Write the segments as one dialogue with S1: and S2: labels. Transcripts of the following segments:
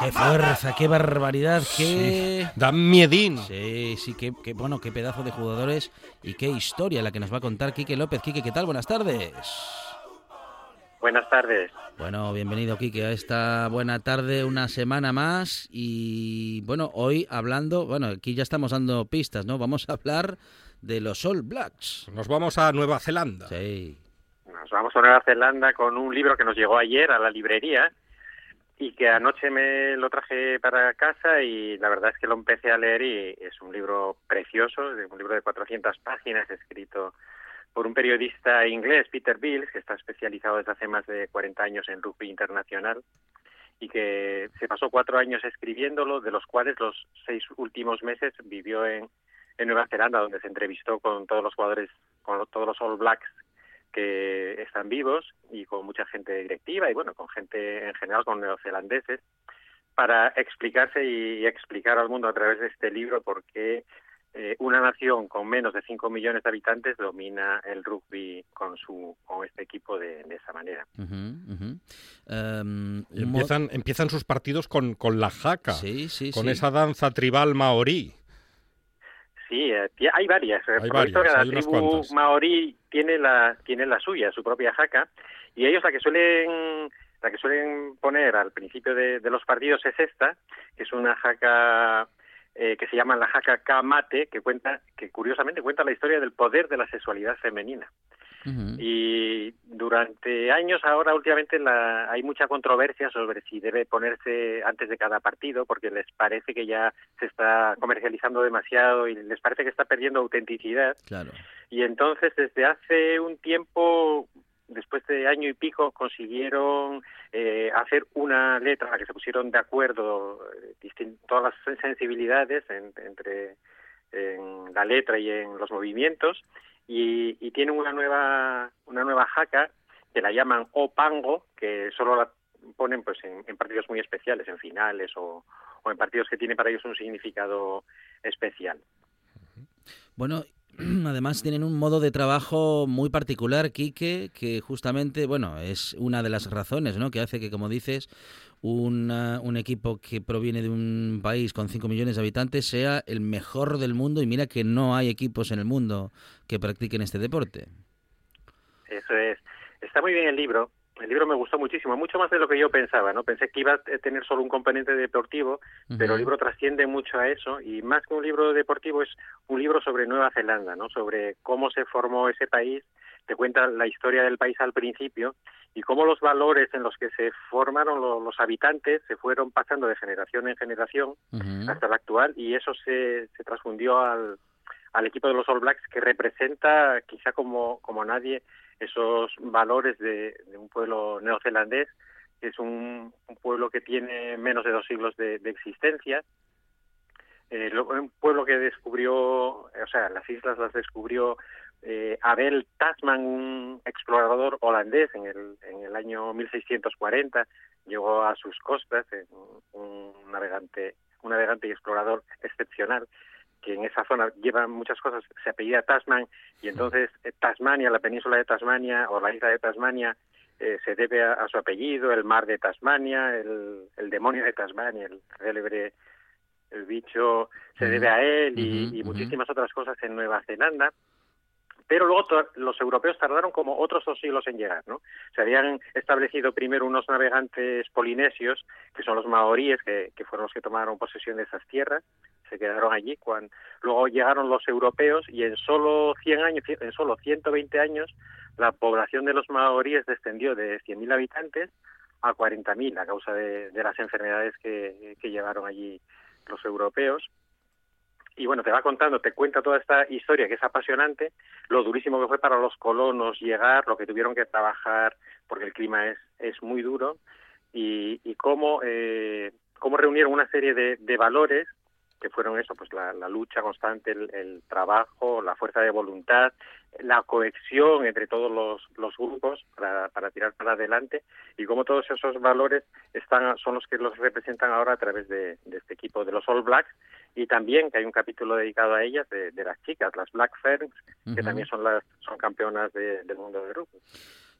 S1: Qué fuerza, qué barbaridad, qué...
S2: Dan miedín.
S1: Sí, sí, qué, qué, bueno, qué pedazo de jugadores y qué historia la que nos va a contar Quique López. Quique, ¿qué tal? Buenas tardes.
S3: Buenas tardes.
S1: Bueno, bienvenido Quique a esta buena tarde, una semana más y bueno, hoy hablando, bueno, aquí ya estamos dando pistas, ¿no? Vamos a hablar de los All Blacks.
S2: Nos vamos a Nueva Zelanda.
S1: Sí.
S3: Nos vamos a Nueva Zelanda con un libro que nos llegó ayer a la librería y que anoche me lo traje para casa y la verdad es que lo empecé a leer y es un libro precioso, un libro de 400 páginas escrito por un periodista inglés, Peter Bills, que está especializado desde hace más de 40 años en rugby internacional y que se pasó cuatro años escribiéndolo, de los cuales los seis últimos meses vivió en, en Nueva Zelanda, donde se entrevistó con todos los jugadores, con todos los All Blacks que están vivos y con mucha gente directiva y bueno, con gente en general, con neozelandeses, para explicarse y explicar al mundo a través de este libro por qué eh, una nación con menos de 5 millones de habitantes domina el rugby con su con este equipo de, esa manera.
S2: Em, empiezan, empiezan sus partidos con, con la jaca,
S1: sí, sí,
S2: con esa danza tribal maorí.
S3: Sí, eh, hay varias. Eh, hay varias, cada tribu maorí tiene la tiene la suya, su propia jaca, y ellos la que suelen la que suelen poner al principio de, los partidos es esta, que es una jaca eh, que se llama la jaca Kamate, que cuenta que curiosamente cuenta la historia del poder de la sexualidad femenina. Y durante años ahora últimamente la, hay mucha controversia sobre si debe ponerse antes de cada partido porque les parece que ya se está comercializando demasiado y les parece que está perdiendo autenticidad.
S1: Claro.
S3: Y entonces desde hace un tiempo después de año y pico consiguieron eh, hacer una letra en la que se pusieron de acuerdo eh, todas las sensibilidades entre en la letra y en los movimientos y, y tienen una nueva una nueva jaca que la llaman Opango, que solo la ponen pues en, partidos muy especiales, en finales o, en partidos que tienen para ellos un significado especial.
S1: Bueno, además tienen un modo de trabajo muy particular, Quique, que justamente, bueno, es una de las razones, ¿no? Que hace que, como dices, un equipo que proviene de un país con 5 millones de habitantes sea el mejor del mundo y mira que no hay equipos en el mundo que practiquen este deporte.
S3: Eso es. Está muy bien el libro. El libro me gustó muchísimo, mucho más de lo que yo pensaba, ¿no? Pensé que iba a tener solo un componente deportivo, pero el libro trasciende mucho a eso y más que un libro deportivo es un libro sobre Nueva Zelanda, ¿no? Sobre cómo se formó ese país, te cuenta la historia del país al principio y cómo los valores en los que se formaron los, habitantes se fueron pasando de generación en generación hasta la actual y eso se, se transfundió al, al equipo de los All Blacks que representa quizá como, como nadie esos valores de, un pueblo neozelandés que es un, pueblo que tiene menos de dos siglos de, existencia. Eh, un pueblo que descubrió o sea las islas las descubrió eh, Abel Tasman, un explorador holandés en el, en el año 1640, llegó a sus costas, un navegante, un navegante y explorador excepcional que en esa zona lleva muchas cosas, se apellida Tasman y entonces eh, Tasmania, la península de Tasmania o la isla de Tasmania eh, se debe a, su apellido, el mar de Tasmania, el, el demonio de Tasmania, el célebre el bicho se debe a él y muchísimas otras cosas en Nueva Zelanda pero luego los europeos tardaron como otros dos siglos en llegar, ¿no? Se habían establecido primero unos navegantes polinesios, que son los maoríes, que, fueron los que tomaron posesión de esas tierras, se quedaron allí, cuando luego llegaron los europeos y en solo 100 años, en solo 120 años, la población de los maoríes descendió de 100.000 habitantes a 40.000 a causa de, las enfermedades que, que llevaron allí los europeos y bueno, te va contando, te cuenta toda esta historia que es apasionante, lo durísimo que fue para los colonos llegar, lo que tuvieron que trabajar, porque el clima es, es muy duro, y, cómo, eh, cómo reunieron una serie de valores que fueron eso, pues la, la lucha constante, el, el, trabajo, la fuerza de voluntad, la cohesión entre todos los, los grupos para, para, tirar para adelante y cómo todos esos valores están son los que los representan ahora a través de, de este equipo de los All Blacks y también que hay un capítulo dedicado a ellas de, de las chicas, las Black Ferns, que uh -huh. también son las son campeonas de, del mundo de rugby.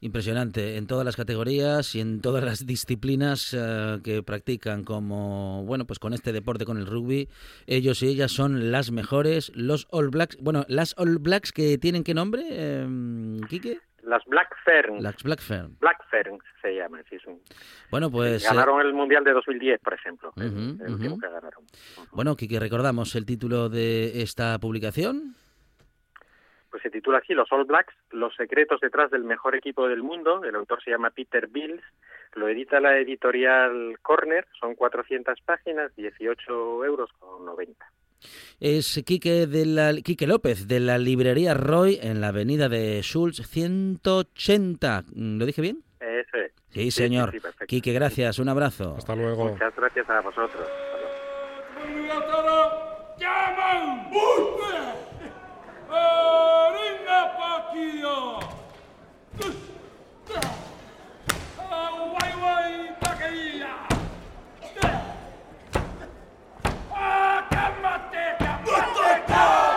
S1: Impresionante, en todas las categorías y en todas las disciplinas uh, que practican como, bueno, pues con este deporte, con el rugby, ellos y ellas son las mejores, los All Blacks, bueno, las All Blacks que tienen qué nombre, eh, Quique?
S3: Las Black Ferns.
S1: Las Black Ferns.
S3: Black Ferns se llaman, sí. Son...
S1: Bueno, pues...
S3: Ganaron eh... el Mundial de 2010, por ejemplo, uh -huh, el, uh -huh. que ganaron.
S1: -huh. Bueno, Quique, recordamos el título de esta publicación
S3: pues se titula así Los All Blacks, los secretos detrás del mejor equipo del mundo. El autor se llama Peter Bills, lo edita la editorial Corner, son 400 páginas, 18 euros con 90.
S1: Es Quique, de la, Quique López de la librería Roy en la avenida de Schultz 180. ¿Lo dije bien?
S3: Eso es.
S1: Sí, señor. Sí, sí, Quique, gracias. Un abrazo.
S2: Hasta luego.
S3: Muchas gracias a vosotros.
S4: Ringa Paquillo. Good luck,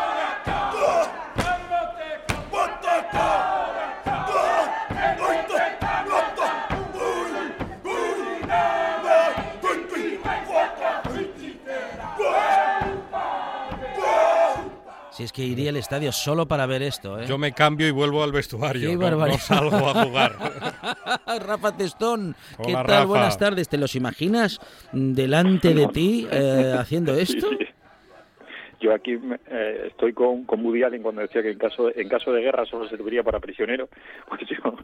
S1: Si es que iría al estadio solo para ver esto, ¿eh?
S2: Yo me cambio y vuelvo al vestuario. No, no, salgo a jugar.
S1: Rafa Testón, ¿qué Hola, tal? Rafa. Buenas tardes. ¿Te los imaginas delante de ti eh, haciendo esto?
S5: Sí, sí. Yo aquí eh, estoy con, con Woody Allen cuando decía que en caso, en caso de guerra solo serviría para prisionero. Pues yo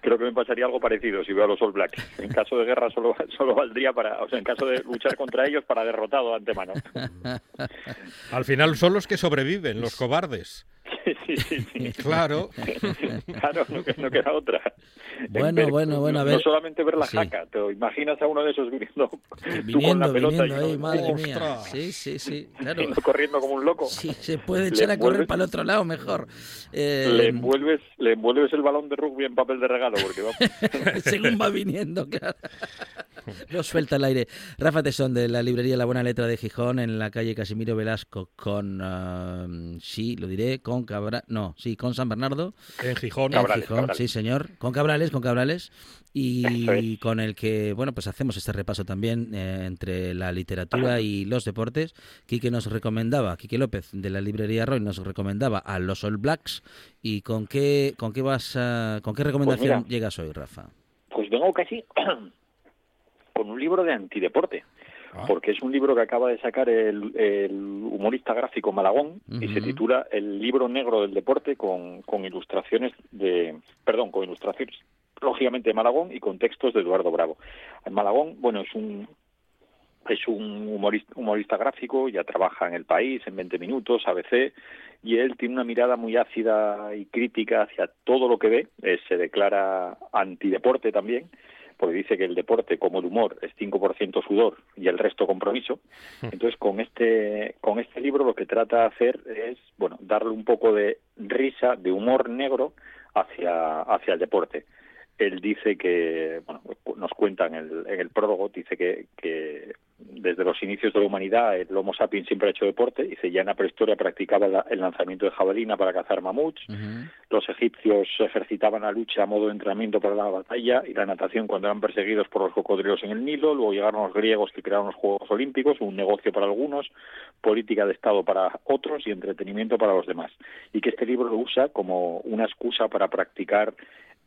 S5: creo que me pasaría algo parecido si veo a los All Blacks. En caso de guerra solo, solo valdría para, o sea, en caso de luchar contra ellos para derrotado de antemano.
S2: Al final son los que sobreviven, los cobardes.
S5: Sí, sí, sí.
S2: Claro.
S5: claro, no, no, queda otra.
S1: Bueno,
S5: ver,
S1: bueno, bueno, a ver.
S5: No solamente ver la
S1: sí.
S5: jaca, te imaginas a uno de esos viniendo,
S1: viniendo
S5: tú con la pelota
S1: viniendo
S5: y
S1: ahí, madre
S2: ¡Ostras!
S1: mía. Sí, sí, sí, claro.
S5: corriendo como un loco.
S1: Sí, se puede echar a correr para el otro lado mejor.
S5: Eh... Le, envuelves, le envuelves el balón de rugby en papel de regalo, porque va...
S1: Según va viniendo, claro. No suelta el aire. Rafa Tesón, de la librería La Buena Letra de Gijón, en la calle Casimiro Velasco, con, uh, sí, lo diré, con Cabra... No, sí, con San Bernardo.
S2: En Gijón.
S5: Cabrales,
S1: en Gijón,
S5: Cabrales.
S1: sí, señor. Con Cabrales, con Cabrales. Y con el que, bueno, pues hacemos este repaso también eh, entre la literatura y los deportes. Quique nos recomendaba, Quique López, de la librería Roy, nos recomendaba a los All Blacks. ¿Y con qué, con qué vas a, con qué recomendación
S5: pues
S1: llegas hoy, Rafa?
S5: Pues vengo casi con un libro de antideporte. Ah. Porque es un libro que acaba de sacar el, el humorista gráfico Malagón uh -huh. y se titula El libro negro del deporte con, con ilustraciones de, perdón, con ilustraciones lógicamente de Malagón y con textos de Eduardo Bravo. Malagón, bueno, es un es un humorista, humorista gráfico, ya trabaja en El País, en 20 minutos, ABC, y él tiene una mirada muy ácida y crítica hacia todo lo que ve, eh, se declara antideporte también, porque dice que el deporte, como el humor, es 5% sudor y el resto compromiso. Entonces, con este, con este libro lo que trata de hacer es, bueno, darle un poco de risa, de humor negro hacia, hacia el deporte él dice que, bueno, nos cuenta en el, en el prólogo, dice que, que desde los inicios de la humanidad el Homo sapiens siempre ha hecho deporte, dice ya en la prehistoria practicaba la, el lanzamiento de jabalina para cazar mamuts, uh -huh. los egipcios ejercitaban la lucha a modo de entrenamiento para la batalla y la natación cuando eran perseguidos por los cocodrilos en el Nilo, luego llegaron los griegos que crearon los Juegos Olímpicos, un negocio para algunos, política de Estado para otros y entretenimiento para los demás, y que este libro lo usa como una excusa para practicar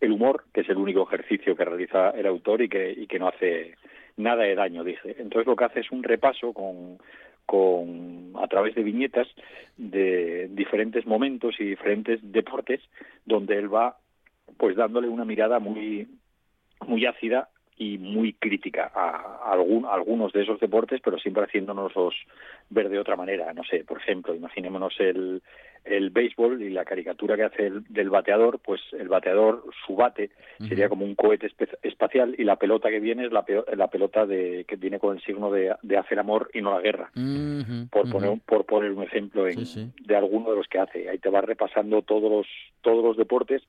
S5: el humor, que es el único ejercicio que realiza el autor y que, y que no hace nada de daño, dice. Entonces lo que hace es un repaso con, con a través de viñetas de diferentes momentos y diferentes deportes donde él va pues dándole una mirada muy muy ácida y muy crítica a, algún, algunos de esos deportes, pero siempre haciéndonos ver de otra manera. No sé, por ejemplo, imaginémonos el, el béisbol y la caricatura que hace el, del bateador, pues el bateador, su bate, sería como un cohete espacial y la pelota que viene es la, la pelota de, que viene con el signo de, de hacer amor y no la guerra. por, poner, por poner un ejemplo de alguno de los que hace. Ahí te va repasando todos los, todos los deportes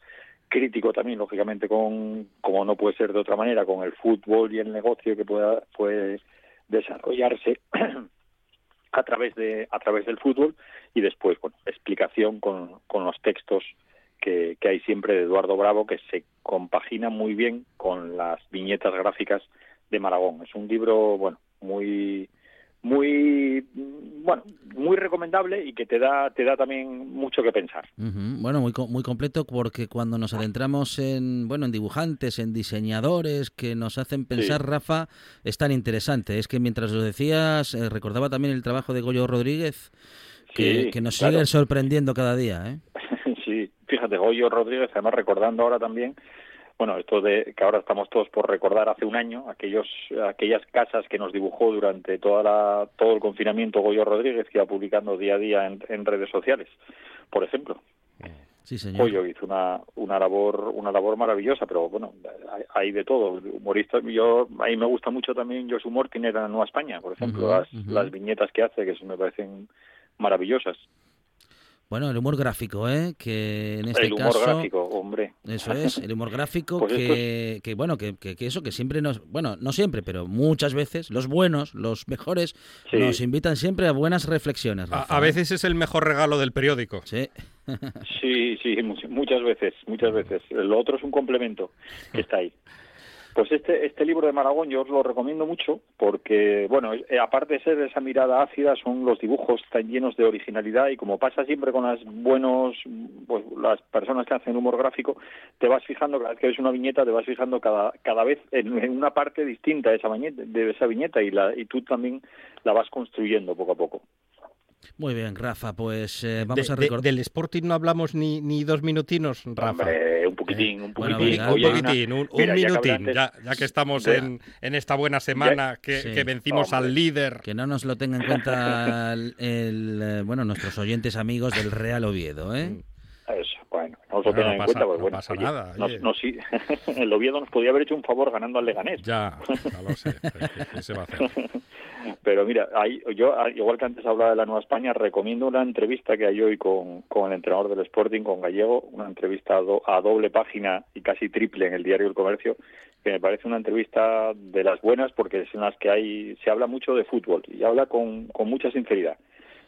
S5: crítico también, lógicamente, con, como no puede ser de otra manera, con el fútbol y el negocio que pueda puede desarrollarse a través de a través del fútbol y después, bueno, explicación con, con los textos que, que hay siempre de Eduardo Bravo que se compagina muy bien con las viñetas gráficas de Maragón. Es un libro, bueno, muy muy bueno muy recomendable y que te da te da también mucho que pensar.
S1: Bueno muy muy completo porque cuando nos adentramos en bueno en dibujantes en diseñadores que nos hacen pensar Rafa es tan interesante. Es que mientras lo decías eh, recordaba también el trabajo de Goyo Rodríguez que, que nos sigue sorprendiendo cada día ¿eh?
S5: sí fíjate Goyo Rodríguez además recordando ahora también bueno, esto de que ahora estamos todos por recordar hace un año, aquellos, aquellas casas que nos dibujó durante toda la, todo el confinamiento Goyo Rodríguez, que iba publicando día a día en, redes sociales, por ejemplo.
S1: Sí, señor.
S5: Goyo hizo una, una labor una labor maravillosa, pero bueno, hay, de todo. Humorista, yo a mí me gusta mucho también Josu Mortiner en Nueva España, por ejemplo, las, las viñetas que hace, que me parecen maravillosas.
S1: Bueno, el humor gráfico, ¿eh? Que en este
S5: el
S1: humor
S5: gráfico, hombre.
S1: Eso es, el humor gráfico pues que, que, bueno, que, que, eso que siempre nos, bueno, no siempre, pero muchas veces los buenos, los mejores, nos invitan siempre a buenas reflexiones.
S2: a, veces es el mejor regalo del periódico.
S1: Sí.
S5: sí, sí, muchas veces, muchas veces. Lo otro es un complemento que está ahí. Pues este, este libro de Maragón yo os lo recomiendo mucho porque, bueno, eh, aparte de ser esa mirada ácida, son los dibujos tan llenos de originalidad y como pasa siempre con las buenos, pues las personas que hacen humor gráfico, te vas fijando, cada vez que ves una viñeta, te vas fijando cada, cada vez en, una parte distinta de esa, viñeta, de esa viñeta y, la, y tú también la vas construyendo poco a poco.
S1: Muy bien, Rafa, pues eh, vamos a recordar.
S2: del Sporting no hablamos ni, ni dos minutinos, Rafa.
S5: Hombre, un poquitín, un poquitín.
S2: un poquitín, un, minutín, ya, ya, que estamos en, en, esta buena semana que, que, vencimos al líder.
S1: Que no nos lo tengan en cuenta el, eh, bueno nuestros oyentes amigos del Real Oviedo, ¿eh?
S5: Mm. Eso, bueno, no os lo tengan en cuenta, porque
S2: no
S5: bueno,
S2: pasa nada.
S5: No, sí, el Oviedo nos podía haber hecho un favor ganando al Leganés.
S2: Ya, ya lo sé, ¿qué se va a hacer?
S5: Pero mira, hay, yo, igual que antes hablaba de la Nueva España, recomiendo una entrevista que hay hoy con, con el entrenador del Sporting, con Gallego, una entrevista a, doble página y casi triple en el diario El Comercio, que me parece una entrevista de las buenas porque es en las que hay, se habla mucho de fútbol y habla con, con mucha sinceridad.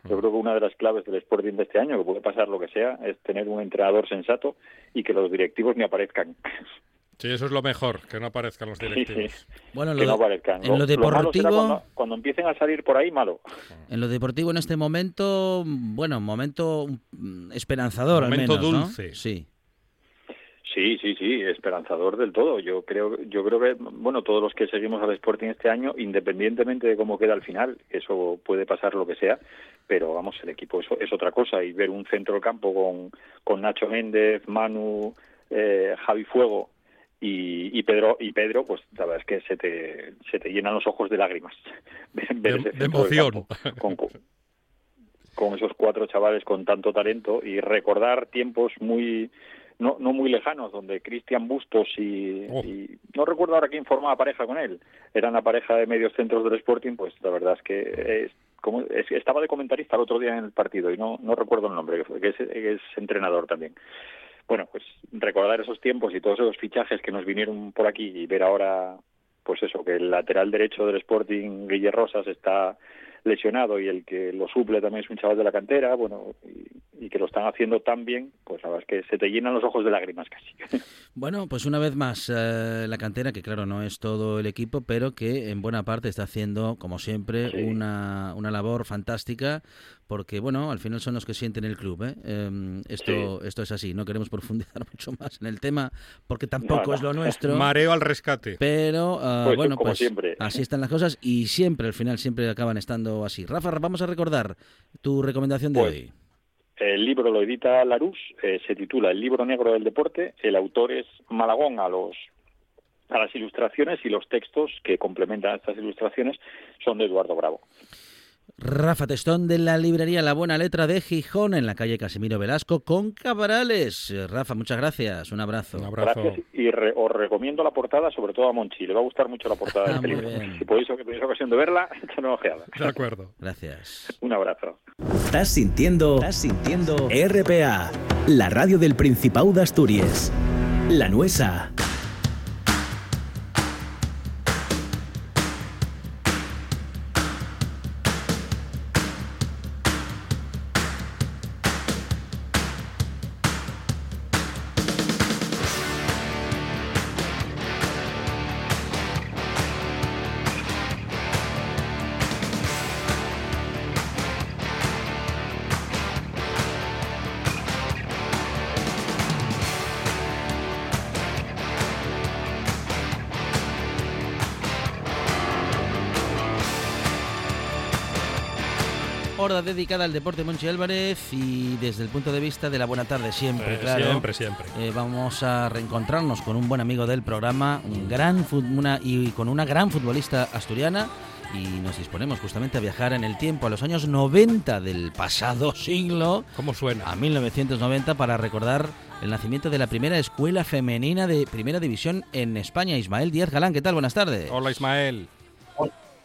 S5: Yo creo que una de las claves del Sporting de este año, que puede pasar lo que sea, es tener un entrenador sensato y que los directivos ni aparezcan.
S2: Sí, eso es lo mejor, que no aparezcan los directivos.
S1: Bueno,
S5: que no aparezcan.
S1: En lo, deportivo...
S5: cuando, empiecen a salir por ahí, malo.
S1: En lo deportivo, en este momento, bueno, momento mm, esperanzador
S2: momento
S1: al menos,
S2: dulce.
S1: Sí.
S5: Sí, sí, sí, esperanzador del todo. Yo creo, yo creo que, bueno, todos los que seguimos al Sporting este año, independientemente de cómo queda al final, eso puede pasar lo que sea, pero vamos, el equipo es, es otra cosa y ver un centro del campo con, con Nacho Méndez, Manu, eh, Javi Fuego y, Pedro y Pedro pues la verdad es que se te, se te llenan los ojos de lágrimas
S2: de, emoción.
S5: con, esos cuatro chavales con tanto talento y recordar tiempos muy no, no muy lejanos donde Cristian Bustos y,
S2: oh.
S5: no recuerdo ahora quién formaba pareja con él. Eran la pareja de medios centros del Sporting pues la verdad es que es, como estaba de comentarista el otro día en el partido y no no recuerdo el nombre que es entrenador también bueno, pues recordar esos tiempos y todos esos fichajes que nos vinieron por aquí y ver ahora, pues eso, que el lateral derecho del Sporting, Guille Rosas, está lesionado y el que lo suple también es un chaval de la cantera, bueno, y, que lo están haciendo tan bien, pues la verdad es que se te llenan los ojos de lágrimas casi.
S1: Bueno, pues una vez más, eh, la cantera, que claro, no es todo el equipo, pero que en buena parte está haciendo, como siempre, una, una labor fantástica porque bueno, al final son los que sienten el club. ¿eh? Em, esto, esto es así, no queremos profundizar mucho más en el tema porque tampoco es lo nuestro.
S2: Mareo al rescate.
S1: Pero ah,
S5: pues,
S1: bueno, pues
S5: siempre.
S1: así están las cosas y siempre, al final, siempre acaban estando así. Rafa, vamos a recordar tu recomendación de
S5: pues,
S1: hoy.
S5: El libro lo edita Larus, eh, se titula El libro negro del deporte, el autor es Malagón a los a las ilustraciones y los textos que complementan estas ilustraciones son de Eduardo Bravo.
S1: Rafa Testón de la librería La Buena Letra de Gijón en la calle Casimiro Velasco con Cabrales. Rafa, muchas gracias. Un abrazo.
S2: Un abrazo.
S5: Gracias. Y os recomiendo la portada, sobre todo a Monchi. Le va a gustar mucho la portada de este libro. Si podéis, que tenéis ocasión de verla, echad una ojeada.
S2: De acuerdo.
S1: Gracias.
S5: Un abrazo.
S6: Estás sintiendo, estás sintiendo RPA, la radio del Principado de Asturias. La Nuesa.
S1: Dedicada al deporte Monchi Álvarez y desde el punto de vista de la buena tarde siempre,
S2: eh,
S1: claro.
S2: Siempre, siempre.
S1: Eh, vamos a reencontrarnos con un buen amigo del programa, un gran una, y con una gran futbolista asturiana y nos disponemos justamente a viajar en el tiempo a los años 90 del pasado siglo.
S2: ¿Cómo suena?
S1: A 1990 para recordar el nacimiento de la primera escuela femenina de primera división en España. Ismael Díaz Galán, ¿qué tal? Buenas tardes.
S2: Hola Ismael.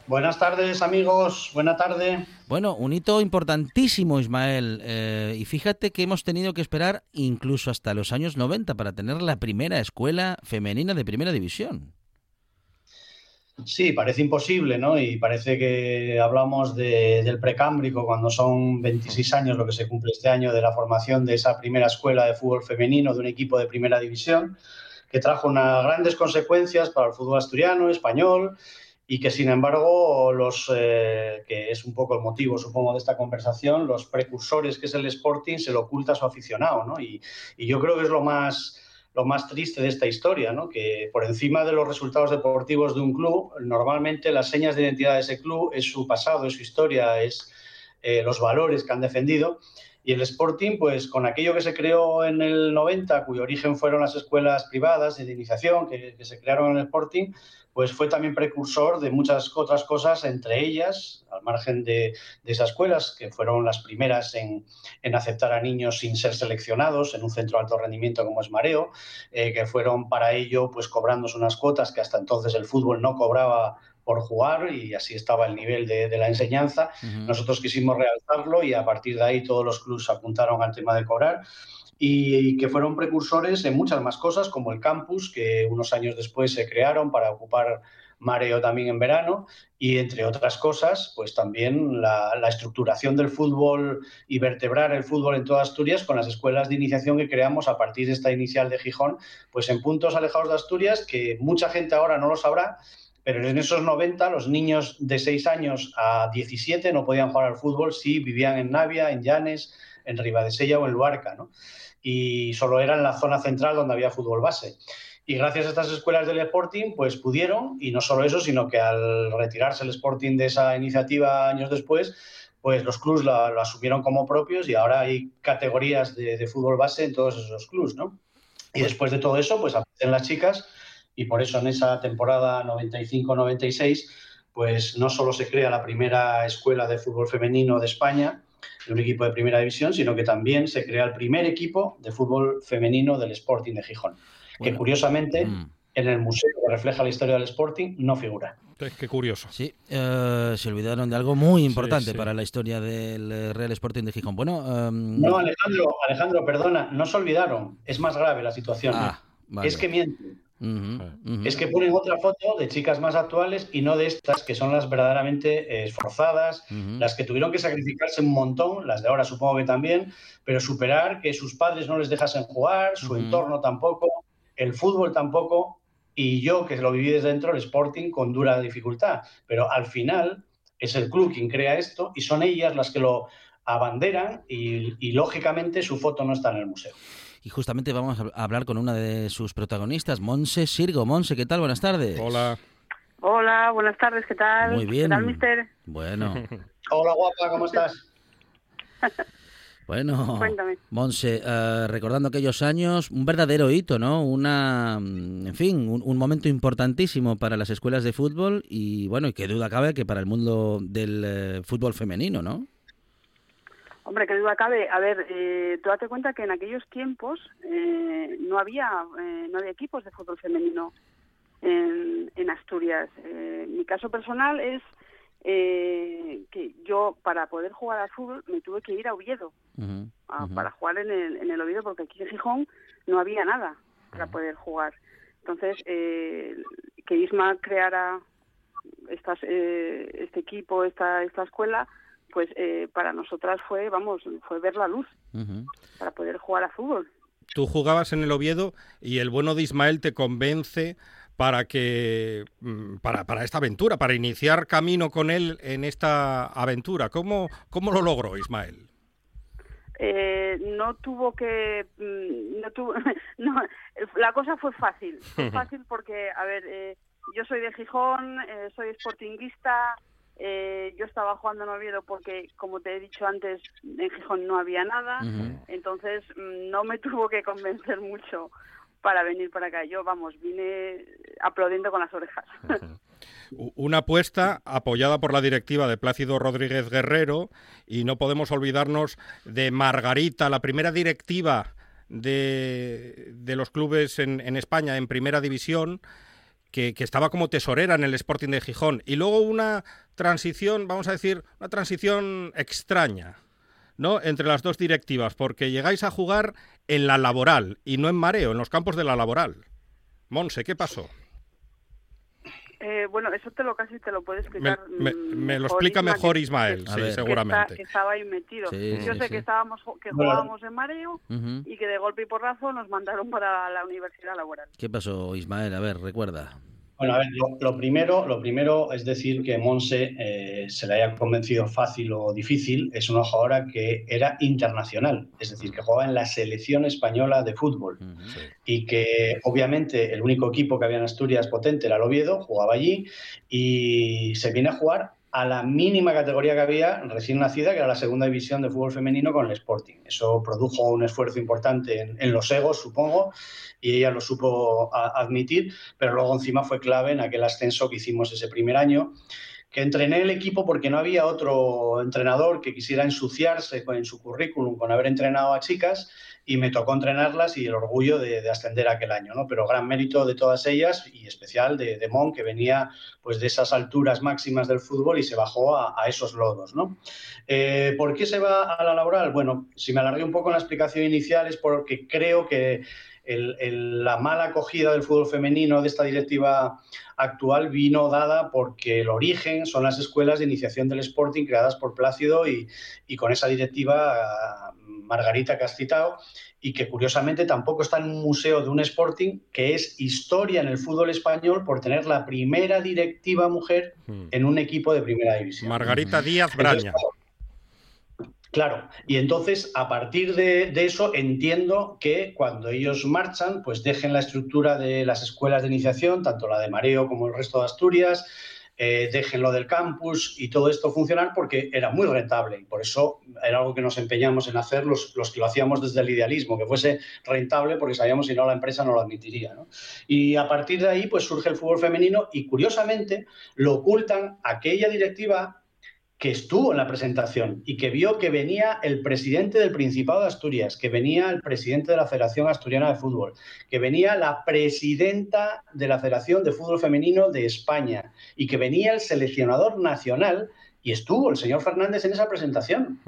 S7: Buenas tardes, amigos. Buena tarde.
S1: Bueno, un hito importantísimo, Ismael. Eh, y fíjate que hemos tenido que esperar incluso hasta los años 90 para tener la primera escuela femenina de primera división.
S7: Sí, parece imposible, ¿no? Y parece que hablamos del precámbrico cuando son 26 años lo que se cumple este año de la formación de esa primera escuela de fútbol femenino de un equipo de primera división que trajo unas grandes consecuencias para el fútbol asturiano, español y que sin embargo los eh, que es un poco el motivo supongo de esta conversación los precursores que es el Sporting se lo oculta a su aficionado ¿no? y, y, yo creo que es lo más lo más triste de esta historia ¿no? que por encima de los resultados deportivos de un club normalmente las señas de identidad de ese club es su pasado es su historia es eh, los valores que han defendido y el Sporting, pues con aquello que se creó en el 90, cuyo origen fueron las escuelas privadas de iniciación que, se crearon en el Sporting, pues fue también precursor de muchas otras cosas, entre ellas, al margen de, esas escuelas, que fueron las primeras en, aceptar a niños sin ser seleccionados en un centro de alto rendimiento como es Mareo, eh, que fueron para ello pues cobrándose unas cuotas que hasta entonces el fútbol no cobraba por jugar y así estaba el nivel de, la enseñanza. Nosotros quisimos realzarlo y a partir de ahí todos los clubes apuntaron al tema de cobrar y que fueron precursores en muchas más cosas, como el campus, que unos años después se crearon para ocupar mareo también en verano, y entre otras cosas, pues también la, estructuración del fútbol y vertebrar el fútbol en toda Asturias con las escuelas de iniciación que creamos a partir de esta inicial de Gijón, pues en puntos alejados de Asturias, que mucha gente ahora no lo sabrá, pero en esos 90 los niños de 6 años a 17 no podían jugar al fútbol si vivían en Navia, en Llanes, en Ribadesella o en Luarca, ¿no? y solo era en la zona central donde había fútbol base. Y gracias a estas escuelas del Sporting, pues pudieron, y no solo eso, sino que al retirarse el Sporting de esa iniciativa años después, pues los clubes lo, asumieron como propios y ahora hay categorías de, fútbol base en todos esos clubes, ¿no? Y después de todo eso, pues aparecen las chicas y por eso en esa temporada 95-96, pues no solo se crea la primera escuela de fútbol femenino de España, de un equipo de primera división, sino que también se crea el primer equipo de fútbol femenino del Sporting de Gijón, que curiosamente mm. en el museo que refleja la historia del Sporting no figura.
S2: Qué curioso.
S1: Sí, eh, se olvidaron de algo muy importante para la historia del eh, Real Sporting de Gijón. Bueno,
S7: em, no, Alejandro, Alejandro, perdona, no se olvidaron. Es más grave la situación. Ah, es que mienten. Es que ponen otra foto de chicas más actuales y no de estas que son las verdaderamente eh, esforzadas, las que tuvieron que sacrificarse un montón, las de ahora supongo que también, pero superar que sus padres no les dejasen jugar, su entorno tampoco, el fútbol tampoco, y yo que lo viví desde dentro, el Sporting con dura dificultad. Pero al final es el club quien crea esto y son ellas las que lo abanderan y lógicamente su foto no está en el museo
S1: y justamente vamos a hablar con una de sus protagonistas, Monse Sirgo. Monse, ¿qué tal? Buenas tardes.
S2: Hola.
S8: Hola, buenas tardes, ¿qué tal?
S1: Muy bien.
S8: ¿Qué tal, mister?
S1: Bueno.
S7: Hola, guapa, ¿cómo estás?
S1: Bueno, Monse, eh, recordando aquellos años, un verdadero hito, ¿no? Una, mm, en fin, un, momento importantísimo para las escuelas de fútbol y, bueno, y qué duda cabe que para el mundo del eh, fútbol femenino, ¿no?
S8: Hombre, qué duda cabe. A ver, eh, tú date cuenta que en aquellos tiempos no había no había equipos de fútbol femenino en, en Asturias. mi caso personal es eh, que yo para poder jugar al fútbol me tuve que ir a Oviedo para jugar en el, en el Oviedo porque aquí en Gijón no había nada para poder jugar. Entonces, eh, que Isma creara estas, eh, este equipo, esta, esta escuela, pues eh, para nosotras fue, vamos, fue ver la luz para poder jugar a fútbol.
S2: Tú jugabas en el Oviedo y el bueno de Ismael te convence para que mm, para, para esta aventura, para iniciar camino con él en esta aventura. ¿Cómo, cómo lo logró Ismael?
S8: Eh, no tuvo que mm, no tuvo no, la cosa fue fácil fue fácil porque a ver eh, yo soy de Gijón eh, soy sportinguista yo estaba jugando en Oviedo porque como te he dicho antes en Gijón no había nada entonces mm, no me tuvo que convencer mucho para venir para acá. Yo, vamos, vine aplaudiendo con las orejas.
S2: Una apuesta apoyada por la directiva de Plácido Rodríguez Guerrero y no podemos olvidarnos de Margarita, la primera directiva de, los clubes en, España en primera división. Que, estaba como tesorera en el Sporting de Gijón. Y luego una transición, vamos a decir, una transición extraña, ¿no? Entre las dos directivas, porque llegáis a jugar en la laboral y no en mareo, en los campos de la laboral. Monse, ¿qué pasó?
S8: Eh, bueno, eso te lo casi te lo puede explicar.
S2: Me, mm, lo explica mejor Ismael, sí, seguramente.
S8: Que, estaba ahí metido. Yo sé que estábamos que jugábamos en mareo y que de golpe y porrazo nos mandaron para la universidad laboral.
S1: ¿Qué pasó, Ismael? A ver, recuerda.
S7: Bueno, a ver, lo, primero, lo primero es decir que Monse eh, se le haya convencido fácil o difícil, es una jugadora que era internacional, es decir, que jugaba en la selección española de fútbol. Y que obviamente el único equipo que había en Asturias potente era el Oviedo, jugaba allí y se viene a jugar a la mínima categoría que había recién nacida, que era la segunda división de fútbol femenino con el Sporting. Eso produjo un esfuerzo importante en, los egos, supongo, y ella lo supo admitir, pero luego encima fue clave en aquel ascenso que hicimos ese primer año que entrené el equipo porque no había otro entrenador que quisiera ensuciarse en su currículum con haber entrenado a chicas y me tocó entrenarlas y el orgullo de, ascender aquel año, ¿no? Pero gran mérito de todas ellas y especial de, de Mon, que venía pues de esas alturas máximas del fútbol y se bajó a, esos lodos, ¿no? Eh, ¿Por qué se va a la laboral? Bueno, si me alargué un poco en la explicación inicial es porque creo que la mala acogida del fútbol femenino de esta directiva actual vino dada porque el origen son las escuelas de iniciación del Sporting creadas por Plácido y, con esa directiva Margarita que has citado y que curiosamente tampoco está en un museo de un Sporting que es historia en el fútbol español por tener la primera directiva mujer hmm. en un equipo de primera división.
S2: Margarita Díaz Braña.
S7: Claro, y entonces a partir de, eso entiendo que cuando ellos marchan, pues dejen la estructura de las escuelas de iniciación, tanto la de Mareo como el resto de Asturias, eh, dejen lo del campus y todo esto funcionar porque era muy rentable y por eso era algo que nos empeñamos en hacer los, los que lo hacíamos desde el idealismo, que fuese rentable porque sabíamos si no la empresa no lo admitiría. Y a partir de ahí pues surge el fútbol femenino y curiosamente lo ocultan aquella directiva que estuvo en la presentación y que vio que venía el presidente del Principado de Asturias, que venía el presidente de la Federación Asturiana de Fútbol, que venía la presidenta de la Federación de Fútbol Femenino de España y que venía el seleccionador nacional y estuvo el señor Fernández en esa presentación.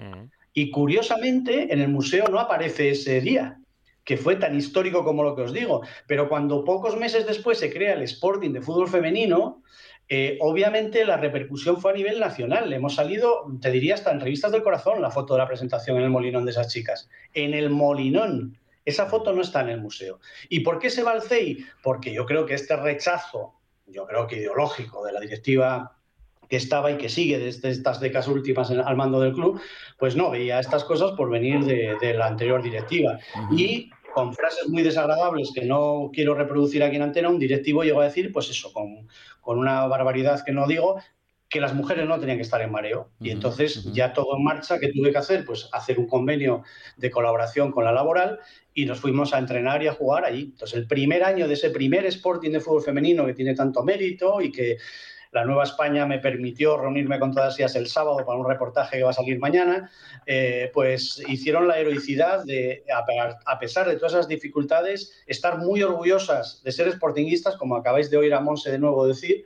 S7: Y curiosamente en el museo no aparece ese día que fue tan histórico como lo que os digo, pero cuando pocos meses después se crea el Sporting de fútbol femenino, eh, obviamente la repercusión fue a nivel nacional. Hemos salido, te diría, hasta en revistas del corazón la foto de la presentación en el Molinón de esas chicas. En el Molinón. Esa foto no está en el museo. ¿Y por qué se va al CEI? Porque yo creo que este rechazo, yo creo que ideológico, de la directiva que estaba y que sigue desde estas décadas últimas al mando del club, pues no veía estas cosas por venir de, la anterior directiva. Y con frases muy desagradables que no quiero reproducir aquí en antena, un directivo llegó a decir, pues eso, con, con una barbaridad que no digo, que las mujeres no tenían que estar en mareo. Y entonces ya todo en marcha, ¿qué tuve que hacer? Pues hacer un convenio de colaboración con la laboral y nos fuimos a entrenar y a jugar allí. Entonces el primer año de ese primer Sporting de fútbol femenino que tiene tanto mérito y que la Nueva España me permitió reunirme con todas ellas el sábado para un reportaje que va a salir mañana, eh, pues hicieron la heroicidad de, a, pesar de todas esas dificultades, estar muy orgullosas de ser sportinguistas, como acabáis de oír a Monse de nuevo decir,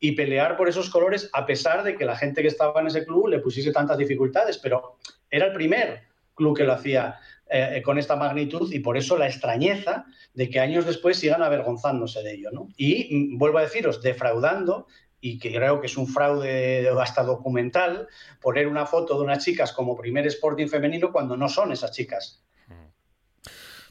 S7: y pelear por esos colores a pesar de que la gente que estaba en ese club le pusiese tantas dificultades, pero era el primer club que lo hacía eh, con esta magnitud y por eso la extrañeza de que años después sigan avergonzándose de ello. ¿no? Y mm, vuelvo a deciros, defraudando y que creo que es un fraude hasta documental, poner una foto de unas chicas como primer Sporting femenino cuando no son esas chicas.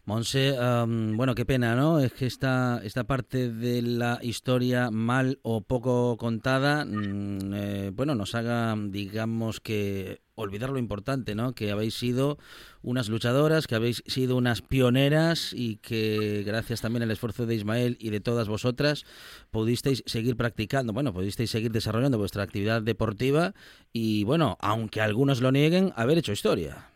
S1: Monse, bueno, qué pena, ¿no? Es que esta, esta parte de la historia mal o poco contada, mm, eh, bueno, nos haga, digamos que olvidar lo importante, ¿no? Que habéis sido unas luchadoras, que habéis sido unas pioneras y que gracias también al esfuerzo de Ismael y de todas vosotras pudisteis seguir practicando, bueno, pudisteis seguir desarrollando vuestra actividad deportiva y, bueno, aunque algunos lo nieguen, haber hecho historia.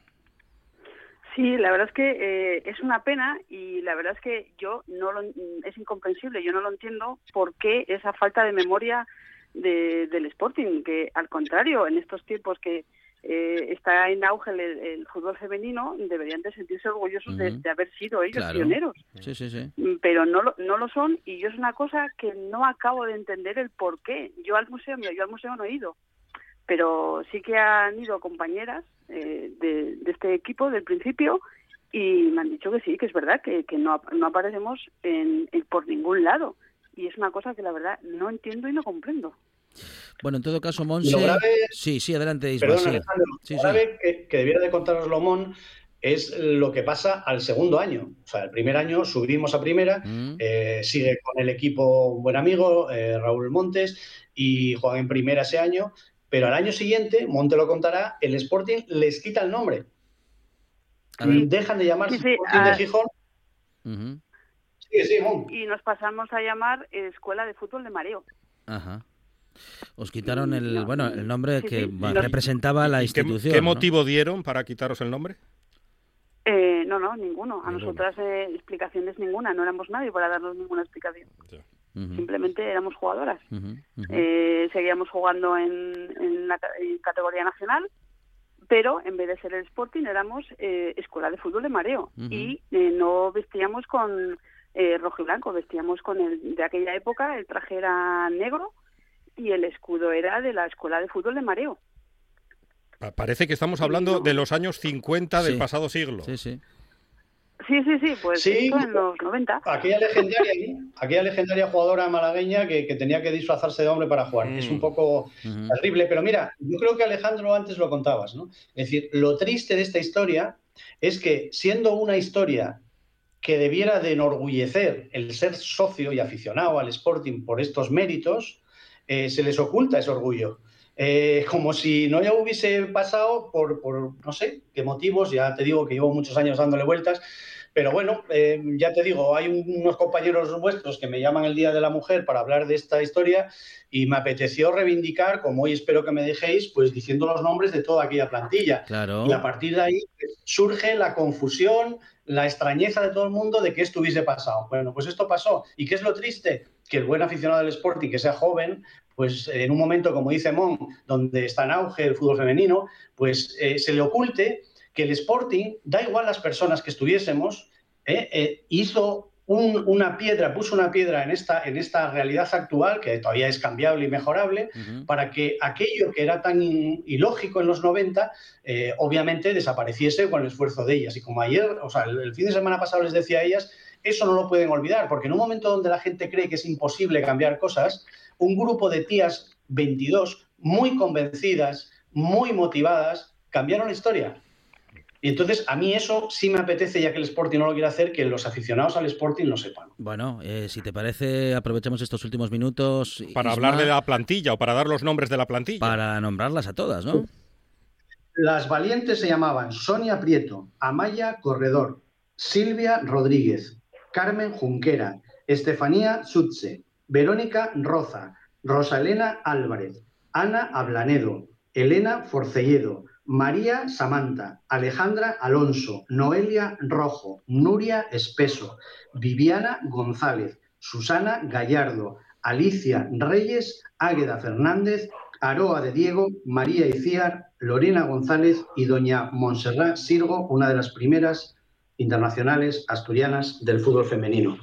S8: Sí, la verdad es que eh, es una pena y la verdad es que yo no lo, es incomprensible, yo no lo entiendo por qué esa falta de memoria del Sporting, que al contrario, en estos tiempos que eh, está en auge el, fútbol femenino, deberían de sentirse orgullosos de, haber sido ellos pioneros.
S1: Sí, sí, sí.
S8: Mm, pero no lo, no lo son y yo es una cosa que no acabo de entender el por qué. Yo al museo, mira, yo al museo no he ido, pero sí que han ido compañeras eh, de, este equipo del principio y me han dicho que sí, que es verdad, que, que no, no aparecemos en, por ningún lado. Y es una cosa que la verdad no entiendo y no comprendo.
S1: Bueno, en todo caso, Monse... sí, sí, adelante,
S7: Ismael. lo grave que, debiera de contaros Lomón es lo que pasa al segundo año. O sea, el primer año subimos a primera, mm. eh, sigue con el equipo un buen amigo, eh, Raúl Montes, y juega en primera ese año, pero al año siguiente, Monte lo contará, el Sporting les quita el nombre. Dejan de llamarse Sporting de Gijón. sí, sí,
S8: y nos pasamos a llamar Escuela de Fútbol de Mareo.
S1: Ajá. Os quitaron el, bueno, el nombre que representaba la institución.
S2: ¿Qué, motivo dieron para quitaros el nombre?
S8: Eh, no, no, ninguno. A nosotras eh, explicaciones ninguna. No éramos nadie para darnos ninguna explicación. Simplemente éramos jugadoras. Eh, seguíamos jugando en, la categoría nacional, pero en vez de ser el Sporting éramos eh, escuela de fútbol de mareo y eh, no vestíamos con rojo y blanco, vestíamos con el de aquella época, el traje era negro y el escudo era de la escuela de fútbol de mareo.
S2: Parece que estamos hablando de los años 50 del pasado siglo.
S1: Sí, sí.
S8: Sí, sí, sí, pues en los 90.
S7: Aquella legendaria, aquella legendaria jugadora malagueña que, tenía que disfrazarse de hombre para jugar. Es un mm. poco terrible, pero mira, yo creo que Alejandro antes lo contabas, ¿no? Es decir, lo triste de esta historia es que siendo una historia que debiera de enorgullecer el ser socio y aficionado al Sporting por estos méritos, eh, se les oculta ese orgullo. Eh, como si no ya hubiese pasado por, por, no sé qué motivos, ya te digo que llevo muchos años dándole vueltas, pero bueno, eh, ya te digo, hay unos compañeros vuestros que me llaman el Día de la Mujer para hablar de esta historia y me apeteció reivindicar, como hoy espero que me dejéis, pues diciendo los nombres de toda aquella plantilla.
S1: Claro.
S7: Y a partir de ahí surge la confusión, la extrañeza de todo el mundo de que esto hubiese pasado. Bueno, pues esto pasó. ¿Y qué es lo triste? Que el buen aficionado del Sporting, que sea joven, pues en un momento, como dice Mon, donde está en auge el fútbol femenino, pues eh, se le oculte que el Sporting, da igual las personas que estuviésemos, eh, eh, hizo una piedra, puso una piedra en esta, en esta realidad actual, que todavía es cambiable y mejorable, para que aquello que era tan ilógico en los 90, eh, obviamente desapareciese con el esfuerzo de ellas. Y como ayer, o sea, el, fin de semana pasado les decía a ellas, eso no lo pueden olvidar, porque en un momento donde la gente cree que es imposible cambiar cosas, un grupo de tías 22 muy convencidas, muy motivadas, cambiaron la historia. Y entonces a mí eso sí me apetece, ya que el Sporting no lo quiere hacer, que los aficionados al Sporting lo sepan.
S1: Bueno, eh, si te parece, aprovechamos estos últimos minutos.
S2: Para hablar de la plantilla o para dar los nombres de la plantilla.
S1: Para nombrarlas a todas, ¿no?
S7: Las valientes se llamaban Sonia Prieto, Amaya Corredor, Silvia Rodríguez, Carmen Junquera, Estefanía Sutze, Verónica Roza, Rosalena Álvarez, Ana Ablanedo, Elena Forcelledo, María Samantha, Alejandra Alonso, Noelia Rojo, Nuria Espeso, Viviana González, Susana Gallardo, Alicia Reyes, Águeda Fernández, Aroa de Diego, María Iciar, Lorena González y doña Montserrat Sirgo, una de las primeras internacionales asturianas del fútbol femenino.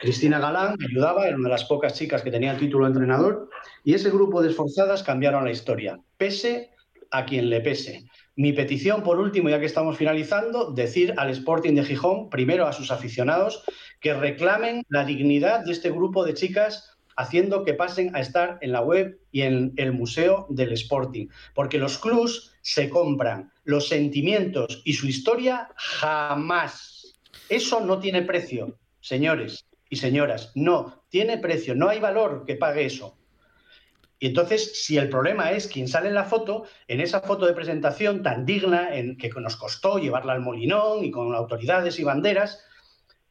S7: Cristina Galán ayudaba, era una de las pocas chicas que tenía el título de entrenador, y ese grupo de esforzadas cambiaron la historia, pese a quien le pese. Mi petición, por último, ya que estamos finalizando, decir al Sporting de Gijón, primero a sus aficionados, que reclamen la dignidad de este grupo de chicas haciendo que pasen a estar en la web y en el Museo del Sporting, porque los clubs se compran, los sentimientos y su historia jamás. Eso no tiene precio, señores y señoras, no, tiene precio, no hay valor que pague eso. Y entonces, si el problema es quien sale en la foto, en esa foto de presentación tan digna, en que nos costó llevarla al molinón y con autoridades y banderas,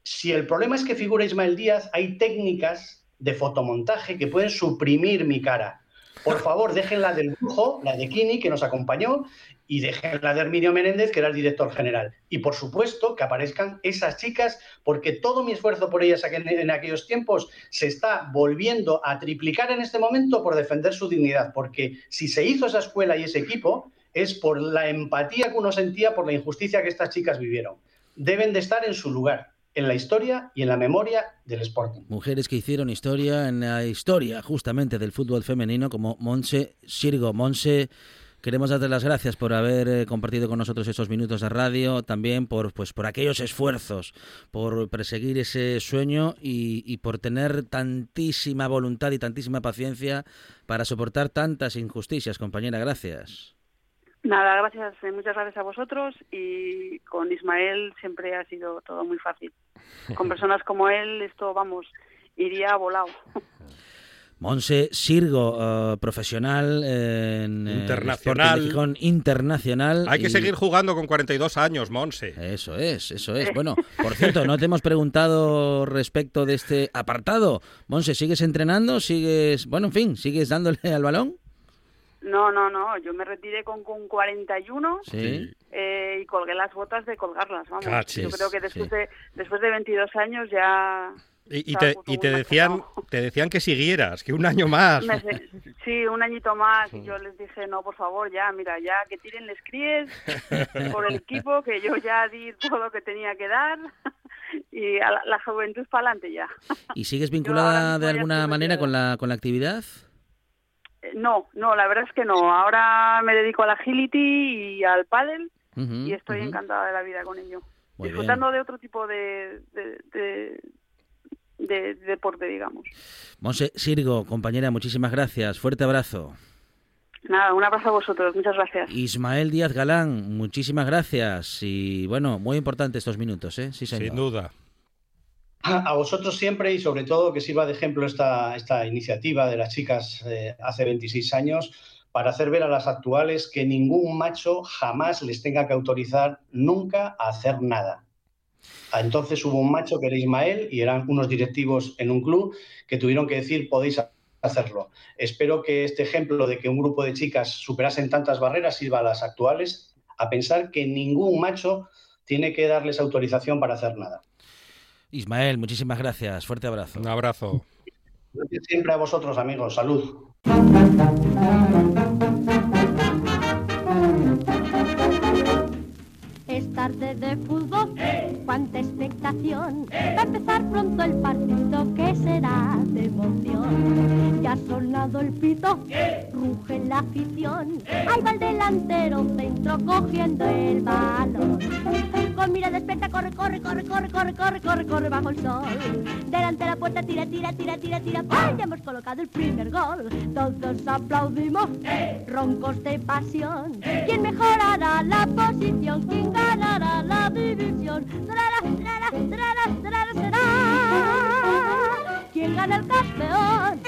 S7: si el problema es que figura Ismael Díaz, hay técnicas de fotomontaje que pueden suprimir mi cara. Por favor, déjenla del brujo, la de Kini, que nos acompañó, y déjenla de Herminio Menéndez, que era el director general. Y por supuesto, que aparezcan esas chicas, porque todo mi esfuerzo por ellas en, aquellos tiempos se está volviendo a triplicar en este momento por defender su dignidad. Porque si se hizo esa escuela y ese equipo, es por la empatía que uno sentía por la injusticia que estas chicas vivieron. Deben de estar en su lugar en la historia y en la memoria del Sporting.
S1: Mujeres que hicieron historia en la historia justamente del fútbol femenino como Monse Sirgo. Monse, queremos darte las gracias por haber eh, compartido con nosotros esos minutos de radio, también por, pues, por aquellos esfuerzos, por perseguir ese sueño y, y por tener tantísima voluntad y tantísima paciencia para soportar tantas injusticias, compañera. Gracias.
S8: Nada, gracias, eh, muchas gracias a vosotros y con Ismael siempre ha sido todo muy fácil. Con personas como él esto, vamos, iría volado.
S1: Monse Sirgo, eh, profesional en
S2: eh, internacional.
S1: internacional.
S2: Hay que seguir jugando con 42 años, Monse.
S1: Eso es, eso es. Bueno, por cierto, no te hemos preguntado respecto de este apartado. Monse, ¿sigues entrenando? ¿Sigues, bueno, en fin, sigues dándole al balón?
S8: No, no, no, yo me retiré con, con 41 eh, y colgué las botas de colgarlas, vamos. yo creo que después, de, después de 22 años ya...
S2: Y, te, y te decían te decían que siguieras, que un año más.
S8: sí, un añito más. Y yo les dije, no, por favor, ya, mira, ya que tiren les críes por el equipo, que yo ya di todo lo que tenía que dar y a la, juventud para adelante ya.
S1: ¿Y sigues vinculada de alguna manera con la, con la actividad?
S8: No, no, la verdad es que no. Ahora me dedico al agility y al paddle y estoy encantada de la vida con ello. disfrutando de otro tipo de, de, deporte, digamos.
S1: Monse Sirgo, compañera, muchísimas gracias. Fuerte abrazo.
S8: Nada, un abrazo a vosotros. Muchas gracias.
S1: Ismael Díaz Galán, muchísimas gracias. Y bueno, muy importante estos minutos, ¿eh? Sí, señor.
S2: Sin duda
S7: a vosotros siempre y sobre todo que sirva de ejemplo esta, esta iniciativa de las chicas eh, hace 26 años para hacer ver a las actuales que ningún macho jamás les tenga que autorizar nunca a hacer nada. Entonces hubo un macho que era Ismael y eran unos directivos en un club que tuvieron que decir podéis hacerlo. Espero que este ejemplo de que un grupo de chicas superasen tantas barreras sirva a las actuales a pensar que ningún macho tiene que darles autorización para hacer nada.
S1: Ismael, muchísimas gracias. Fuerte abrazo.
S2: Un abrazo.
S7: Gracias siempre a vosotros, amigos. Salud.
S9: Tarde de fútbol, cuánta expectación. Va a empezar pronto el partido que será de emoción. Ya ha sonado el pito, ruge la afición. Ahí va el delantero centro cogiendo el balón. Con mira despierta, corre, corre, corre, corre, corre, corre, corre, corre bajo el sol. Delante de la puerta, tira, tira, tira, tira, tira. Ya hemos colocado el primer gol. Todos aplaudimos, roncos de pasión. ¿Quién mejorará la posición? ¿Quién ganará la división? ¿Quién gana el campeón?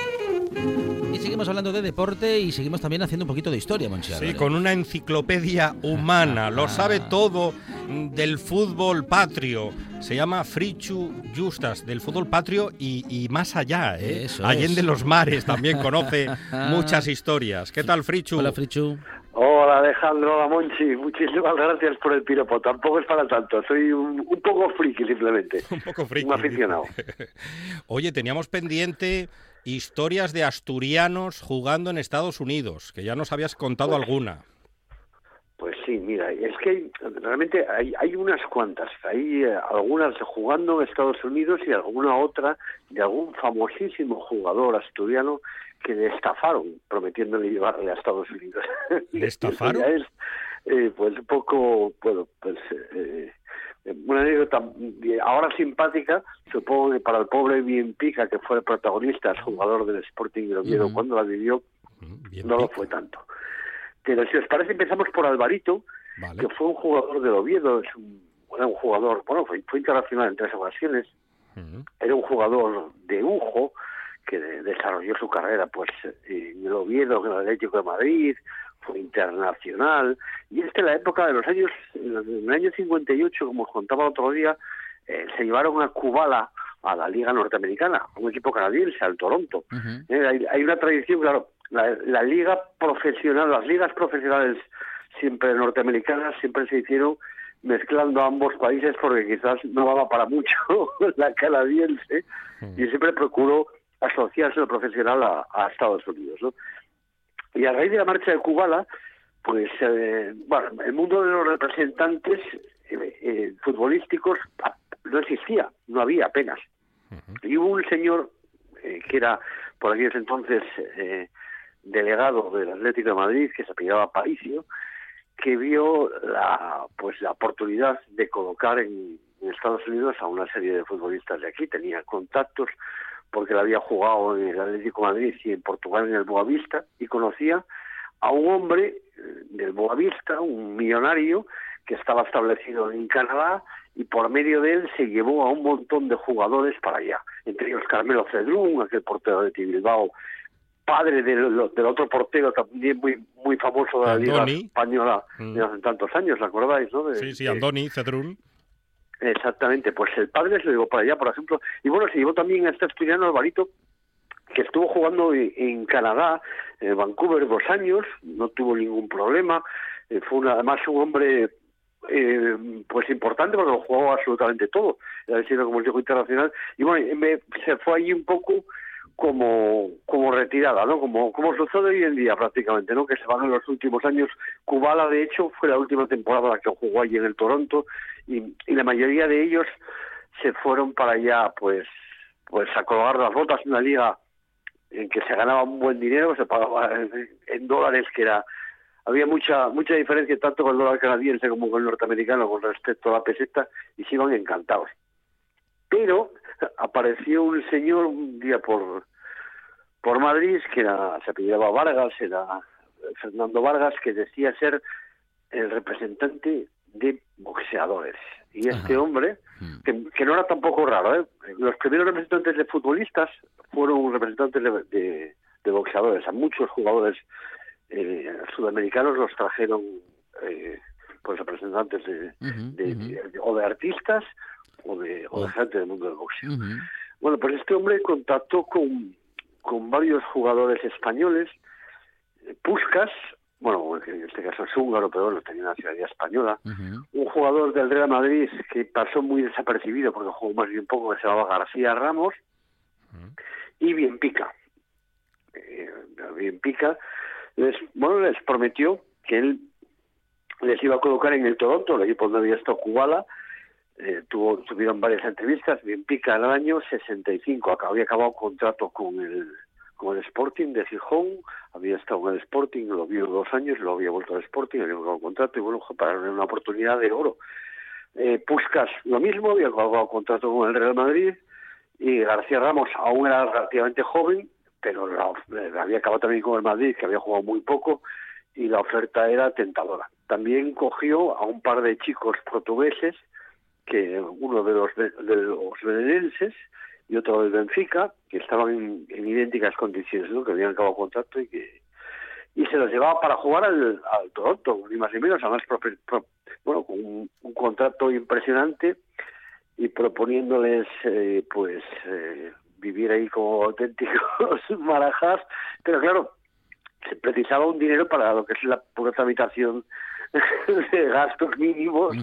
S1: Y seguimos hablando de deporte y seguimos también haciendo un poquito de historia, Monchiar.
S2: Sí, con una enciclopedia humana, lo sabe todo del fútbol patrio. Se llama Frichu Justas, del fútbol patrio y, y más allá, ¿eh? Allende
S1: es.
S2: los mares también conoce muchas historias. ¿Qué tal, Frichu?
S1: Hola, Frichu.
S10: Hola Alejandro, hola Monchi, muchísimas gracias por el piropo. Tampoco es para tanto, soy un, un poco friki simplemente.
S2: Un poco friki.
S10: Un aficionado.
S2: Oye, teníamos pendiente historias de asturianos jugando en Estados Unidos, que ya nos habías contado
S10: Pues,
S2: alguna.
S10: Pues sí, mira, es que realmente hay, hay unas cuantas. Hay eh, algunas jugando en Estados Unidos y alguna otra de algún famosísimo jugador asturiano que le estafaron prometiéndole llevarle a Estados Unidos.
S2: ¿Le estafaron?
S10: es, eh, pues un poco, bueno, pues eh, una anécdota eh, ahora simpática, supongo que para el pobre Bien Pica, que fue el protagonista, el jugador del Sporting de Oviedo, cuando la vivió,
S2: bien
S10: no lo fue tanto. Pero si os parece, empezamos por Alvarito,
S2: Vale.
S10: que fue un jugador del Oviedo, es un, era un jugador, bueno, fue, fue internacional en tres ocasiones,
S2: Mm,
S10: era un jugador de lujo que de- desarrolló su carrera pues en el Oviedo, en el Atlético de Madrid, fue internacional, y es que en la época de los años, en el año 58, como os contaba otro día, eh, se llevaron a Kubala a la Liga Norteamericana, a un equipo canadiense, al Toronto. Eh, hay, hay una tradición, claro, la, la liga profesional, las ligas profesionales siempre norteamericanas siempre se hicieron mezclando ambos países porque quizás no daba para mucho la canadiense y siempre procuró asociarse el profesional a, a Estados Unidos. ¿no? Y a raíz de la marcha de Kubala, pues eh, bueno, el mundo de los representantes eh, eh, futbolísticos no existía, no había apenas. Y hubo un señor que era por aquellos entonces delegado del Atlético de Madrid, que se apellidaba Paricio, que vio la pues la oportunidad de colocar en, en Estados Unidos a una serie de futbolistas de aquí. Tenía contactos porque él había jugado en el Atlético de Madrid y en Portugal en el Boavista y conocía a un hombre eh, del Boavista, un millonario que estaba establecido en Canadá y por medio de él se llevó a un montón de jugadores para allá, entre ellos Carmelo Cedrún, aquel portero de Bilbao, padre del, del otro portero también muy muy famoso de la Liga
S2: Andoni.
S10: Española
S2: Mm.
S10: de hace tantos años, ¿la acordáis? No? De-
S2: Sí, sí, Andoni, Cedrún.
S10: Exactamente, pues el padre se lo llevó para allá, por ejemplo, y bueno, se llevó también a este asturiano Alvarito, que estuvo jugando en, Canadá, en Vancouver, dos años, no tuvo ningún problema, eh, fue una- además un hombre eh, pues importante porque lo jugó absolutamente todo, era decir, como el internacional, y bueno, se fue allí un poco como como retirada, ¿no? Como como sucede hoy en día prácticamente, ¿no? Que se van en los últimos años. Kubala, de hecho, fue la última temporada la que jugó allí en el Toronto y, la mayoría de ellos se fueron para allá, pues pues a colgar las botas en una liga en que se ganaba un buen dinero, se pagaba en, en dólares, que era había mucha mucha diferencia tanto con el dólar canadiense como con el norteamericano con respecto a la peseta y se iban encantados. Pero apareció un señor un día por por Madrid que era se apellidaba Vargas, era Fernando Vargas, que decía ser el representante de boxeadores. Y este
S1: Ajá.
S10: hombre,
S1: Mm.
S10: que, que no era tampoco raro, ¿eh? los primeros representantes de futbolistas fueron representantes de, de- de boxeadores. A muchos jugadores eh, sudamericanos los trajeron eh, pues representantes de, o de artistas o de, o de
S1: Oh.
S10: gente del mundo del boxeo. Bueno, pues este hombre contactó con, con varios jugadores españoles, Puskas, bueno, en este caso es húngaro, pero bueno, tenía nacionalidad española,
S1: Ujú.
S10: un jugador del Real Madrid que pasó muy desapercibido porque jugó más bien poco, que se llamaba García Ramos, y Bien Pica. Eh, bien Pica les, bueno, les prometió que él les iba a colocar en el Toronto, el equipo donde había estado Kubala, eh, tuvo, tuvieron varias entrevistas, en el año 65, acá había acabado contrato con el con el Sporting de Gijón, había estado en el Sporting, lo vio dos años, lo había vuelto al Sporting, había acabado contrato y bueno, para una oportunidad de oro. Eh, lo mismo, había acabado contrato con el Real Madrid y García Ramos aún era relativamente joven, pero la eh, había acabado también con el Madrid, que había jugado muy poco y la oferta era tentadora. También cogió a un par de chicos portugueses que uno de los de, los belenenses y otro del Benfica, que estaban en, idénticas condiciones, ¿no? que habían acabado contrato y que y se los llevaba para jugar al, al Toronto, ni más ni menos, además bueno, con un, contrato impresionante y proponiéndoles eh, pues eh, vivir ahí como auténticos marajás, pero claro, se precisaba un dinero para lo que es la pura tramitación de gastos mínimos,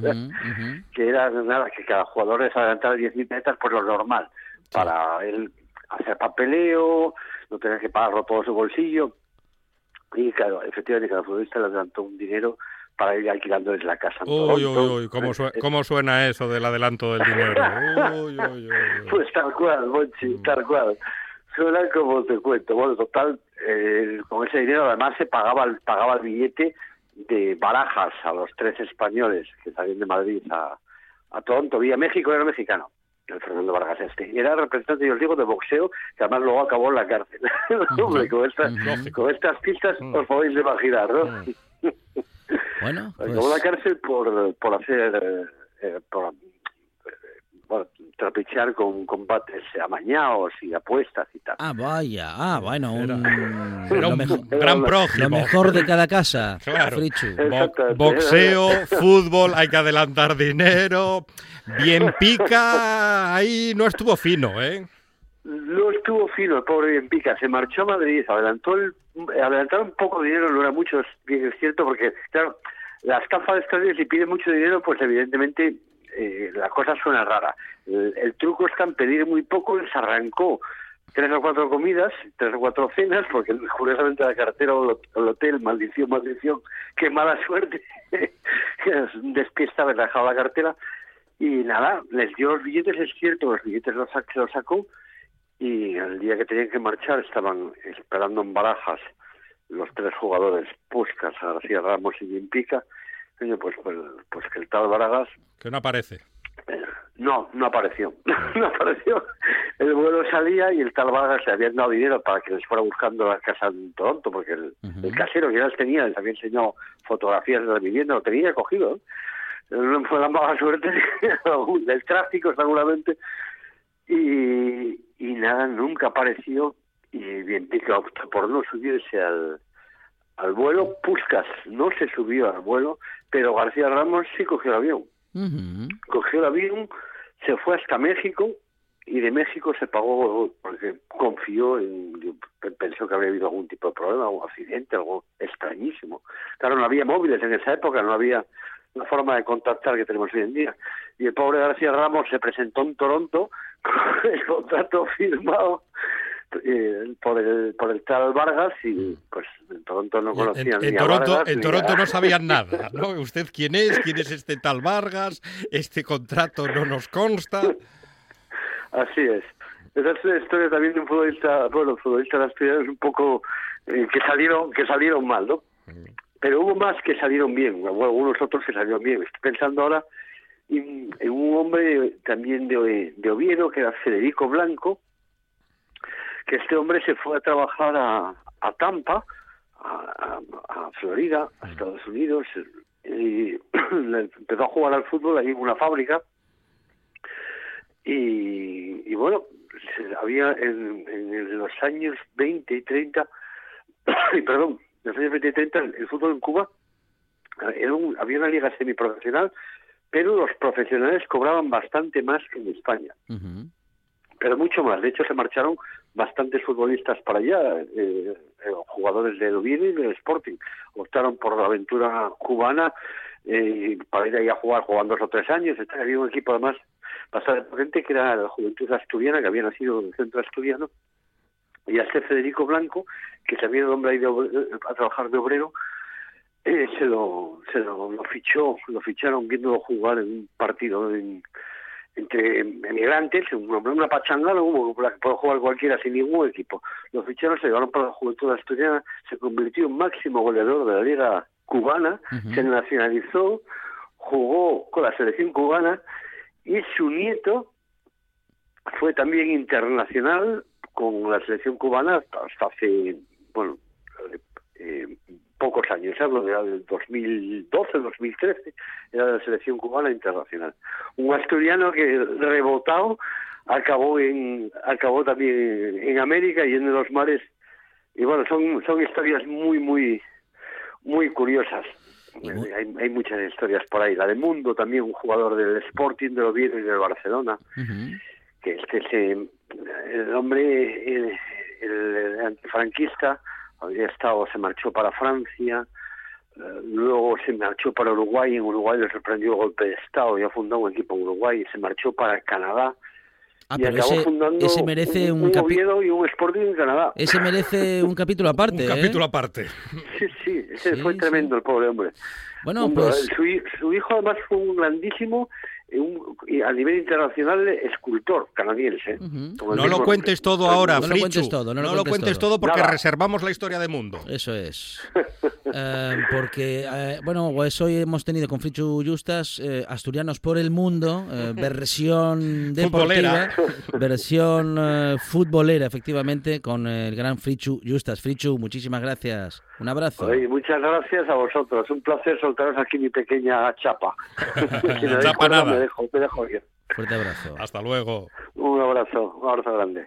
S10: que era nada, que cada jugador les adelantara 10.000 metas, pues lo normal, para él hacer papeleo, no tener que pagarlo todo su bolsillo, y claro, efectivamente cada futbolista le adelantó un dinero para ir alquilándoles la casa.
S2: uy, uy, uy, ¿cómo, ¿cómo, suena eso del adelanto del dinero? uy, uy, uy,
S10: pues tal cual, Monchi, mm. tal cual. Suena como te cuento. Bueno, total, eh, con ese dinero además se pagaba, pagaba el billete de barajas a los tres españoles que salían de Madrid a, a Toronto, vía México, era mexicano el Fernando Vargas este. Era representante, yo os digo, de boxeo, que además luego acabó en la cárcel. Hombre, con, estas, con estas pistas os podéis imaginar, ¿no?
S1: Bueno,
S10: pues... acabó en la cárcel por, por hacer... Eh, por, bueno, trapichear con combates amañados y apuestas y tal.
S1: Ah, vaya, ah, bueno, un,
S2: un gran prójimo.
S1: Lo mejor de cada casa,
S2: claro. boxeo, fútbol, hay que adelantar dinero, bien pica, ahí no estuvo fino, ¿eh?
S10: No estuvo fino el pobre bien pica, se marchó a Madrid, adelantó el, adelantaron un poco de dinero, no era mucho, es cierto, porque, claro, la estafa de estos días, si pide mucho dinero, pues evidentemente eh, la cosa suena rara. El, truco está en pedir muy poco, les arrancó tres o cuatro comidas, tres o cuatro cenas, porque curiosamente la cartera o el hotel, maldición, maldición, qué mala suerte, despista haber dejado la cartera, y nada, les dio los billetes, es cierto, los billetes los, sacó, y el día que tenían que marchar estaban esperando en barajas los tres jugadores, Puscas, García Ramos y Pues, pues, pues que el tal Baragas...
S2: Que no aparece.
S10: No, no apareció. no apareció. El vuelo salía y el tal Vargas le había dado dinero para que les fuera buscando la casa en Toronto, porque el, casero que ya las tenía, les había enseñado fotografías de la vivienda, lo tenía cogido. No fue la mala suerte del tráfico, seguramente. Y, y nada, nunca apareció. Y bien, por no subirse al, al vuelo. Puscas no se subió al vuelo, pero García Ramos sí cogió el avión. Cogió el avión, se fue hasta México y de México se pagó porque confió en pensó que habría habido algún tipo de problema, algún accidente, algo extrañísimo. Claro, no había móviles en esa época, no había la forma de contactar que tenemos hoy en día. Y el pobre García Ramos se presentó en Toronto con el contrato firmado eh, por, el, por el tal Vargas y mm. pues en Toronto no conocían
S2: en, Toronto, En Toronto no sabían nada, ¿no? ¿Usted quién es? ¿Quién es este tal Vargas? Este contrato no nos consta.
S10: Así es. Esa es la historia también de un futbolista, bueno, futbolista de Asturias un poco eh, que salieron que salieron mal, ¿no? Pero hubo más que salieron bien, algunos otros que salieron bien. Estoy pensando ahora en, un hombre también de, de Oviedo, que era Federico Blanco, que este hombre se fue a trabajar a, a Tampa, a, a, Florida, a Estados Unidos, y empezó a jugar al fútbol ahí en una fábrica. Y, y bueno, había en, en, los años 20 y 30, perdón, en los años 20 y 30, el fútbol en Cuba era un, había una liga semiprofesional, pero los profesionales cobraban bastante más que en España pero mucho más. De hecho, se marcharon bastantes futbolistas para allá, eh, eh, jugadores del Oviedo y del Sporting. Optaron por la aventura cubana eh, para ir ahí a jugar, jugando dos o tres años. Había un equipo además bastante potente que era la Juventud Asturiana, que había nacido en el centro asturiano. Y a este Federico Blanco, que se había nombrado ahí a trabajar de obrero, se lo se lo, lo, fichó, lo ficharon viéndolo jugar en un partido en, entre emigrantes, una pachanga la que puede jugar cualquiera sin ningún equipo. Los ficheros se llevaron para la juventud asturiana, se convirtió en máximo goleador de la liga cubana, se nacionalizó, jugó con la selección cubana y su nieto fue también internacional con la selección cubana hasta, hace, bueno, eh, pocos años, hablo del 2012, 2013, era de la selección cubana internacional. Un asturiano que rebotado acabó en acabó también en América y en los mares y bueno, son, son historias muy, muy, muy curiosas. Hay, hay muchas historias por ahí. La de Mundo, también un jugador del Sporting, del Oviedo y del Barcelona, que se, el hombre, el, el antifranquista, había estado, se marchó para Francia, eh, luego se marchó para Uruguay, en Uruguay le sorprendió el golpe de Estado, ya fundó un equipo en Uruguay, y se marchó para Canadá,
S1: Ah,
S10: y
S1: pero
S10: acabó
S1: ese,
S10: fundando
S1: ese merece un,
S10: un Oviedo y un Sporting en Canadá.
S1: ese merece un capítulo aparte.
S2: Un
S1: ¿eh?
S2: capítulo aparte.
S10: Sí, sí, ese
S1: Sí,
S10: fue
S1: sí.
S10: tremendo el pobre hombre.
S1: Bueno,
S10: Un-
S1: pues
S10: su, su hijo además fue un grandísimo, un- y a nivel internacional, escultor canadiense. El
S2: No lo cuentes todo ahora,
S1: No lo cuentes todo, no lo
S2: lo
S1: cuentes
S2: cuentes
S1: todo.
S2: todo porque
S10: Nada.
S2: reservamos la historia de mundo.
S1: Eso es. Eh, porque, eh, bueno, pues hoy hemos tenido con Frichu Justas eh, Asturianos por el Mundo, eh, versión deportiva,
S2: Futbolera.
S1: versión eh, futbolera, efectivamente, con el gran Frichu Justas. Frichu, muchísimas gracias. Un abrazo.
S10: Oye, muchas gracias a vosotros. Un placer soltaros aquí mi pequeña chapa. si me
S2: Chapa
S10: cuerda,
S2: nada.
S10: Me dejo, me dejo ir.
S1: Fuerte abrazo.
S2: Hasta luego.
S10: Un abrazo, un abrazo grande.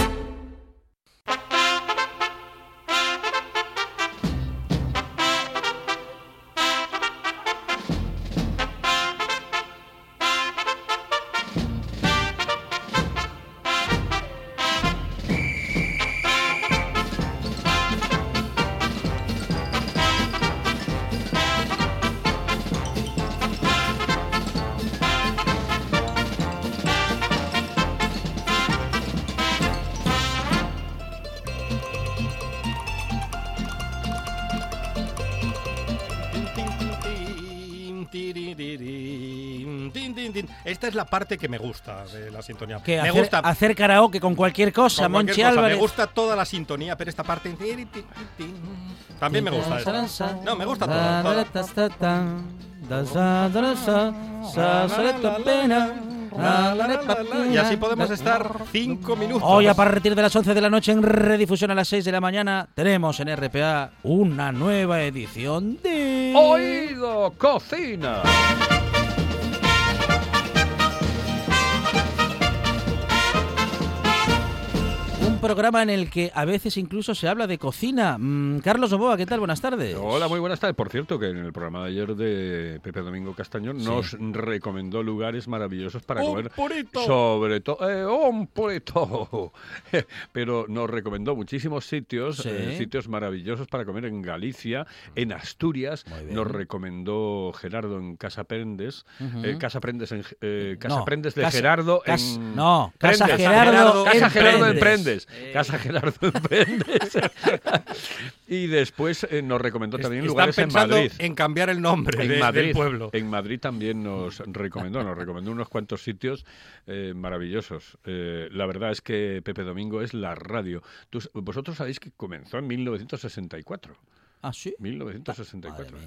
S2: Esta es la parte que me gusta de la sintonía.
S1: Que
S2: me
S1: hacer,
S2: gusta
S1: hacer karaoke con cualquier cosa,
S2: con cualquier
S1: Monchi
S2: cosa.
S1: Álvarez.
S2: Me gusta toda la sintonía, pero esta parte también me gusta esta. No, me gusta toda. toda. Y así podemos estar cinco minutos.
S1: Hoy, a partir de las 11 de la noche, en redifusión a las 6 de la mañana, tenemos en RPA una nueva edición de.
S11: Oído Cocina.
S1: Programa en el que a veces incluso se habla de cocina. Mm, Carlos Oboa, ¿qué tal? Buenas tardes.
S11: Hola, muy buenas tardes. Por cierto, que en el programa de ayer de Pepe Domingo Castañón nos recomendó lugares maravillosos para
S2: ¡Un
S11: comer.
S2: purito!
S11: Sobre todo, eh, un purito. Pero nos recomendó muchísimos sitios,
S1: Sí.
S11: eh, sitios maravillosos para comer en Galicia, en Asturias. Nos recomendó Gerardo en Casa Prendes. Eh, Casa Prendes, en, eh, Casa
S1: No,
S11: Prendes de
S1: Casa-
S11: Gerardo
S1: Cas-
S11: en.
S1: no, Casa. Gerardo
S11: Casa Gerardo en
S1: Prendes.
S11: Prendes.
S1: Eh.
S11: Casa Gerardo y después eh, nos recomendó también
S2: Están
S11: lugares en
S2: pensando
S11: Madrid.
S2: en cambiar el nombre
S11: En
S2: de-
S11: Madrid,
S2: del pueblo.
S11: en Madrid también nos recomendó, nos recomendó unos cuantos sitios eh, maravillosos. Eh, la verdad es que Pepe Domingo es la radio. Tú- vosotros sabéis que comenzó en 1964.
S1: Ah, sí.
S11: 1964.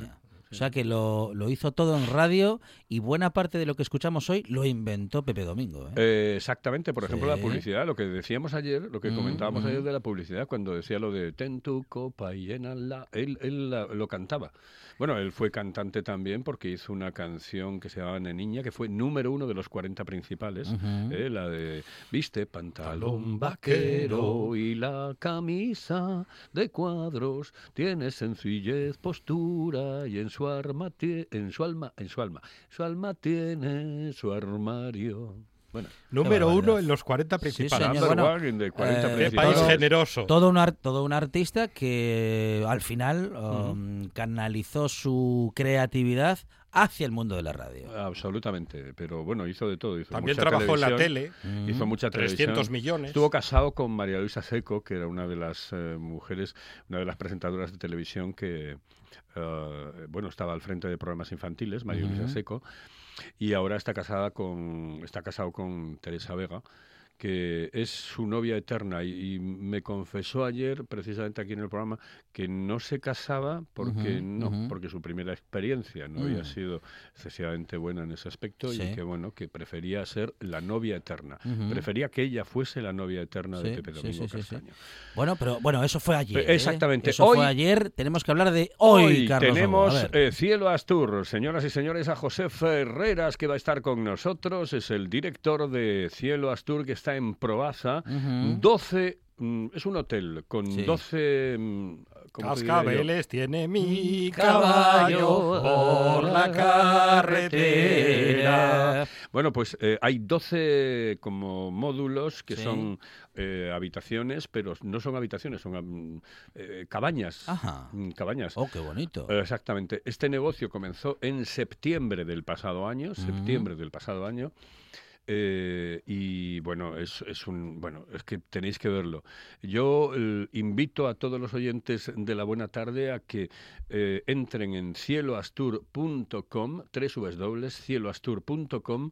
S1: O sea que lo, lo hizo todo en radio y buena parte de lo que escuchamos hoy lo inventó Pepe Domingo. ¿eh?
S11: Eh, exactamente, por ejemplo, la
S1: Sí.
S11: publicidad, lo que decíamos ayer, lo que
S1: Mm,
S11: comentábamos
S1: mm.
S11: ayer de la publicidad, cuando decía lo de ten tu copa y llénala, él, él la- lo cantaba. Bueno, él fue cantante también porque hizo una canción que se llamaba Niña, que fue número uno de los 40 principales,
S1: Ujú.
S11: eh, la de viste pantalón vaquero y la camisa de cuadros, tiene sencillez, postura y en su arma tie- en su alma, en su alma, su alma tiene su armario. Bueno,
S2: Número uno en los 40 principales.
S1: bueno,
S11: one in the 40
S1: eh,
S11: principales.
S2: país generoso.
S1: Todo un, todo un artista que al final um, canalizó su creatividad hacia el mundo de la radio.
S11: Absolutamente, pero bueno, hizo de todo. Hizo
S2: También
S11: mucha
S2: trabajó en la
S1: Mm.
S11: Hizo mucha
S2: 300
S11: televisión.
S2: millones.
S11: Estuvo casado con María Luisa Seco, que era una de las eh, mujeres, una de las presentadoras de televisión que, eh, bueno, estaba al frente de programas infantiles, María Luisa
S1: Ujú.
S11: Seco, y ahora está casada con, está casado con Teresa Vega, que es su novia eterna y, y me confesó ayer, precisamente aquí en el programa, que no se casaba porque no, porque su primera experiencia no había
S1: Mm.
S11: sido excesivamente buena en ese aspecto
S1: Sí.
S11: y que bueno, que prefería ser la novia eterna. Prefería que ella fuese la novia eterna de Pepe Domingo
S1: sí.
S11: Castaño.
S1: Bueno, pero bueno, eso fue ayer. ¿eh?
S11: Exactamente.
S1: Eso
S11: Hoy-
S1: fue ayer. Tenemos que hablar de hoy, Carlos.
S11: tenemos eh, Cielo Astur, señoras y señores, a José Ferreras que va a estar con nosotros, es el director de Cielo Astur que está en Proaza,
S1: Ujú.
S11: 12 mm, es un hotel con
S1: Sí.
S11: 12 mm.
S2: Cascabeles tiene mi
S1: caballo
S2: por la carretera.
S11: Bueno, pues eh, hay 12 como módulos que
S1: Sí.
S11: son eh, habitaciones, pero no son habitaciones, son eh, cabañas.
S1: Ajá.
S11: Mm, Cabañas.
S1: Oh, qué bonito.
S11: Eh, Exactamente. Este negocio comenzó en septiembre del pasado año, septiembre del pasado año. Eh, y bueno, es, es un bueno, es que tenéis que verlo. Yo eh, invito a todos los oyentes de la buena tarde a que eh, entren en cieloastur.com, www.cieloastur.com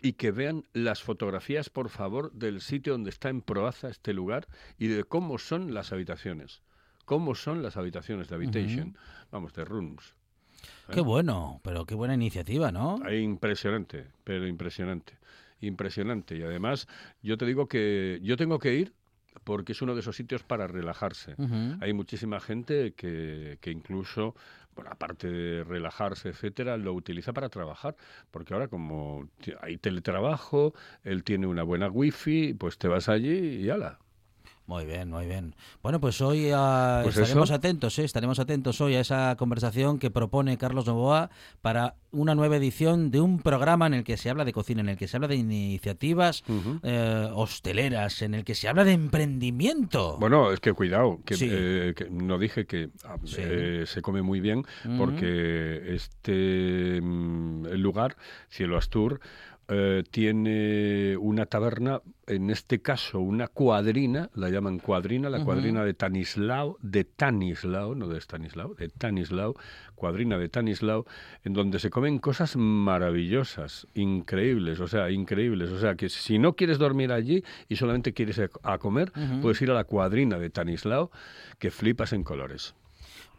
S11: y que vean las fotografías, por favor, del sitio donde está en Proaza este lugar y de cómo son las habitaciones. Cómo son las habitaciones de habitation, vamos, de rooms.
S1: Qué bueno, pero qué buena iniciativa, ¿no?
S11: Impresionante, pero impresionante. Impresionante. Y además, yo te digo que yo tengo que ir porque es uno de esos sitios para relajarse. Hay muchísima gente que, que incluso, bueno, aparte de relajarse, etcétera, lo utiliza para trabajar. Porque ahora, como hay teletrabajo, él tiene una buena wifi, pues te vas allí y ala.
S1: Muy bien, muy bien. Bueno, pues hoy
S11: Pues
S1: estaremos
S11: eso.
S1: atentos, ¿eh? estaremos atentos hoy a esa conversación que propone Carlos Novoa para una nueva edición de un programa en el que se habla de cocina, en el que se habla de iniciativas eh, hosteleras, en el que se habla de emprendimiento.
S11: Bueno, es que cuidado, que,
S1: Sí.
S11: eh, que no dije que ah,
S1: Sí.
S11: eh, se come muy bien porque este mm, el lugar, Cielo Astur, eh, tiene una taberna, en este caso una cuadrina, la llaman cuadrina, la cuadrina de Tanislao, de Tanislao, no de Stanislao, de Tanislao, cuadrina de Tanislao, en donde se comen cosas maravillosas, increíbles, o sea, increíbles. O sea, que si no quieres dormir allí y solamente quieres a- comer, puedes ir a la cuadrina de Tanislao, que flipas en colores.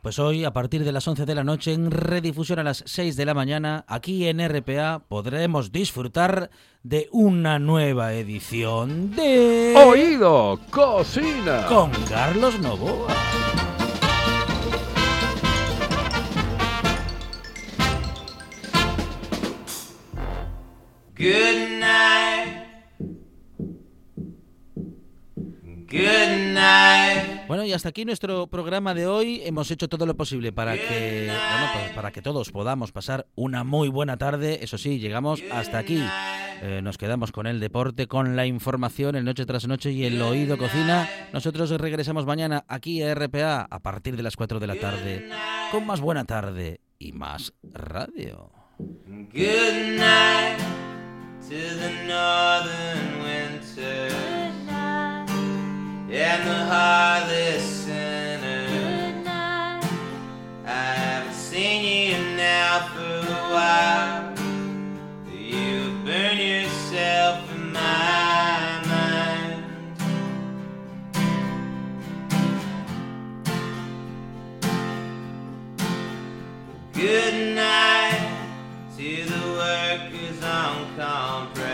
S1: Pues hoy, a partir de las 11 de la noche, en redifusión a las 6 de la mañana, aquí en RPA, podremos disfrutar de una nueva edición de...
S11: ¡Oído! ¡Cocina!
S1: Con Carlos Novoa.
S12: Good night. Good night.
S1: Bueno, y hasta aquí nuestro programa de hoy. Hemos hecho todo lo posible para que, bueno, pues para que todos podamos pasar una muy buena tarde. Eso sí, llegamos hasta aquí. Eh, nos quedamos con el deporte, con la información, el noche tras noche y el oído cocina. Nosotros regresamos mañana aquí a RPA a partir de las 4 de la tarde con más buena tarde y más radio.
S12: Good night to the northern winter and the heartless sinner. Good night. I haven't seen you now for a while. You burn yourself in my mind. Good night to the workers on compress